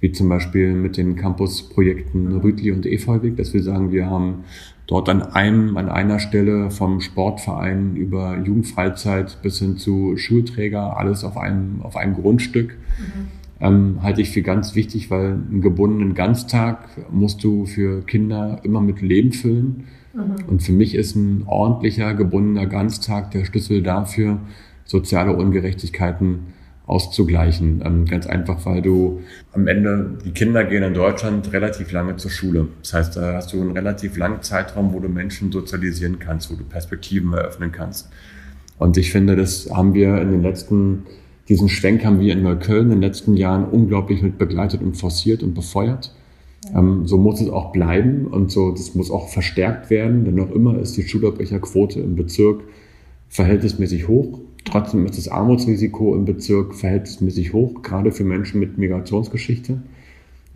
wie zum Beispiel mit den Campus-Projekten Rütli und Efeuwig, dass wir sagen, wir haben dort an einem, an einer Stelle vom Sportverein über Jugendfreizeit bis hin zu Schulträger, alles auf einem, auf einem Grundstück. Mhm. Ähm, halte ich für ganz wichtig, weil einen gebundenen Ganztag musst du für Kinder immer mit Leben füllen. Mhm. Und für mich ist ein ordentlicher gebundener Ganztag der Schlüssel dafür, soziale Ungerechtigkeiten auszugleichen. Ähm, ganz einfach, weil du am Ende, die Kinder gehen in Deutschland relativ lange zur Schule. Das heißt, da hast du einen relativ langen Zeitraum, wo du Menschen sozialisieren kannst, wo du Perspektiven eröffnen kannst. Und ich finde, das haben wir in den letzten, diesen Schwenk haben wir in Neukölln in den letzten Jahren unglaublich mit begleitet und forciert und befeuert. Ähm, so muss es auch bleiben und so, das muss auch verstärkt werden, denn noch immer ist die Schulabbrecherquote im Bezirk verhältnismäßig hoch. Trotzdem ist das Armutsrisiko im Bezirk verhältnismäßig hoch, gerade für Menschen mit Migrationsgeschichte.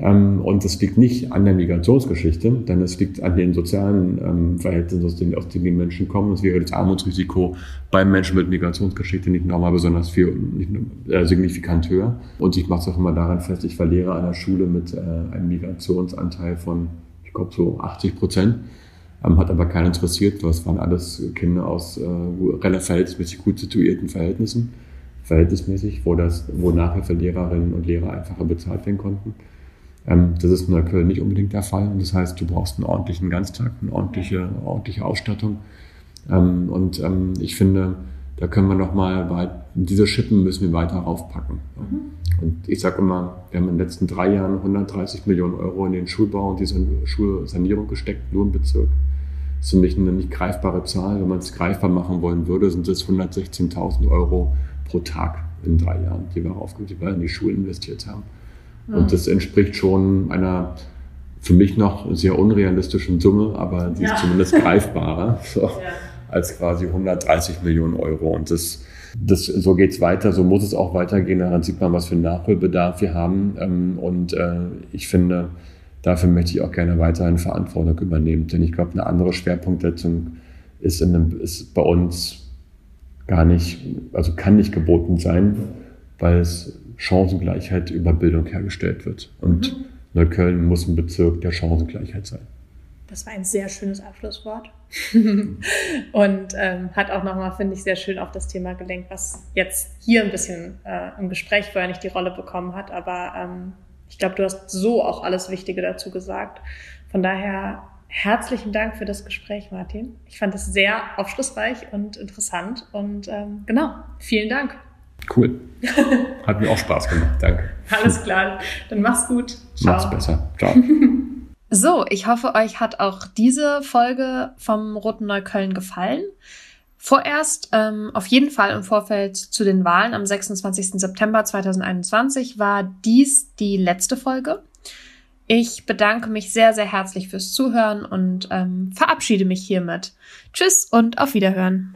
Ähm, und das liegt nicht an der Migrationsgeschichte, denn es liegt an den sozialen ähm, Verhältnissen, aus denen, aus denen die Menschen kommen. Es wäre das Armutsrisiko beim Menschen mit Migrationsgeschichte nicht nochmal besonders viel, nicht, äh, signifikant höher. Und ich mache es auch immer daran fest, ich verliere an der Schule mit äh, einem Migrationsanteil von, ich glaube, so 80 Prozent ähm, hat aber keinen interessiert. Das waren alles Kinder aus äh, relativ verhältnismäßig gut situierten Verhältnissen, verhältnismäßig, wo, das, wo nachher für Lehrerinnen und Lehrer einfacher bezahlt werden konnten. Ähm, das ist in Neukölln nicht unbedingt der Fall. Und das heißt, du brauchst einen ordentlichen Ganztag, eine ordentliche, ordentliche Ausstattung. Ähm, und ähm, ich finde, da können wir nochmal, diese Schippen müssen wir weiter raufpacken. Mhm. Und ich sage immer, wir haben in den letzten drei Jahren 130 Millionen Euro in den Schulbau und diese Schulsanierung gesteckt, nur im Bezirk. Das ist für mich eine nicht greifbare Zahl. Wenn man es greifbar machen wollen würde, sind es 116.000 Euro pro Tag in drei Jahren, die wir, die wir in die Schulen investiert haben. Mhm. Und das entspricht schon einer für mich noch sehr unrealistischen Summe, aber die ja. ist zumindest greifbarer. So. Ja als quasi 130 Millionen Euro. Und das, das, so geht's weiter, so muss es auch weitergehen. Daran sieht man, was für einen Nachholbedarf wir haben. Ähm, und äh, ich finde, dafür möchte ich auch gerne weiterhin Verantwortung übernehmen. Denn ich glaube, eine andere Schwerpunktsetzung ist, in einem, ist bei uns gar nicht, also kann nicht geboten sein, weil es Chancengleichheit über Bildung hergestellt wird. Und mhm. Neukölln muss ein Bezirk der Chancengleichheit sein. Das war ein sehr schönes Abschlusswort. und ähm, hat auch nochmal, finde ich, sehr schön auf das Thema gelenkt, was jetzt hier ein bisschen äh, im Gespräch vorher nicht die Rolle bekommen hat. Aber ähm, ich glaube, du hast so auch alles Wichtige dazu gesagt. Von daher herzlichen Dank für das Gespräch, Martin. Ich fand es sehr aufschlussreich und interessant. Und ähm, genau, vielen Dank. Cool. Hat mir auch Spaß gemacht. Danke. Alles klar. Dann mach's gut. Ciao. Mach's besser. Ciao. So, ich hoffe, euch hat auch diese Folge vom Roten Neukölln gefallen. Vorerst ähm, auf jeden Fall im Vorfeld zu den Wahlen am 26. September 2021 war dies die letzte Folge. Ich bedanke mich sehr, sehr herzlich fürs Zuhören und ähm, verabschiede mich hiermit. Tschüss und auf Wiederhören.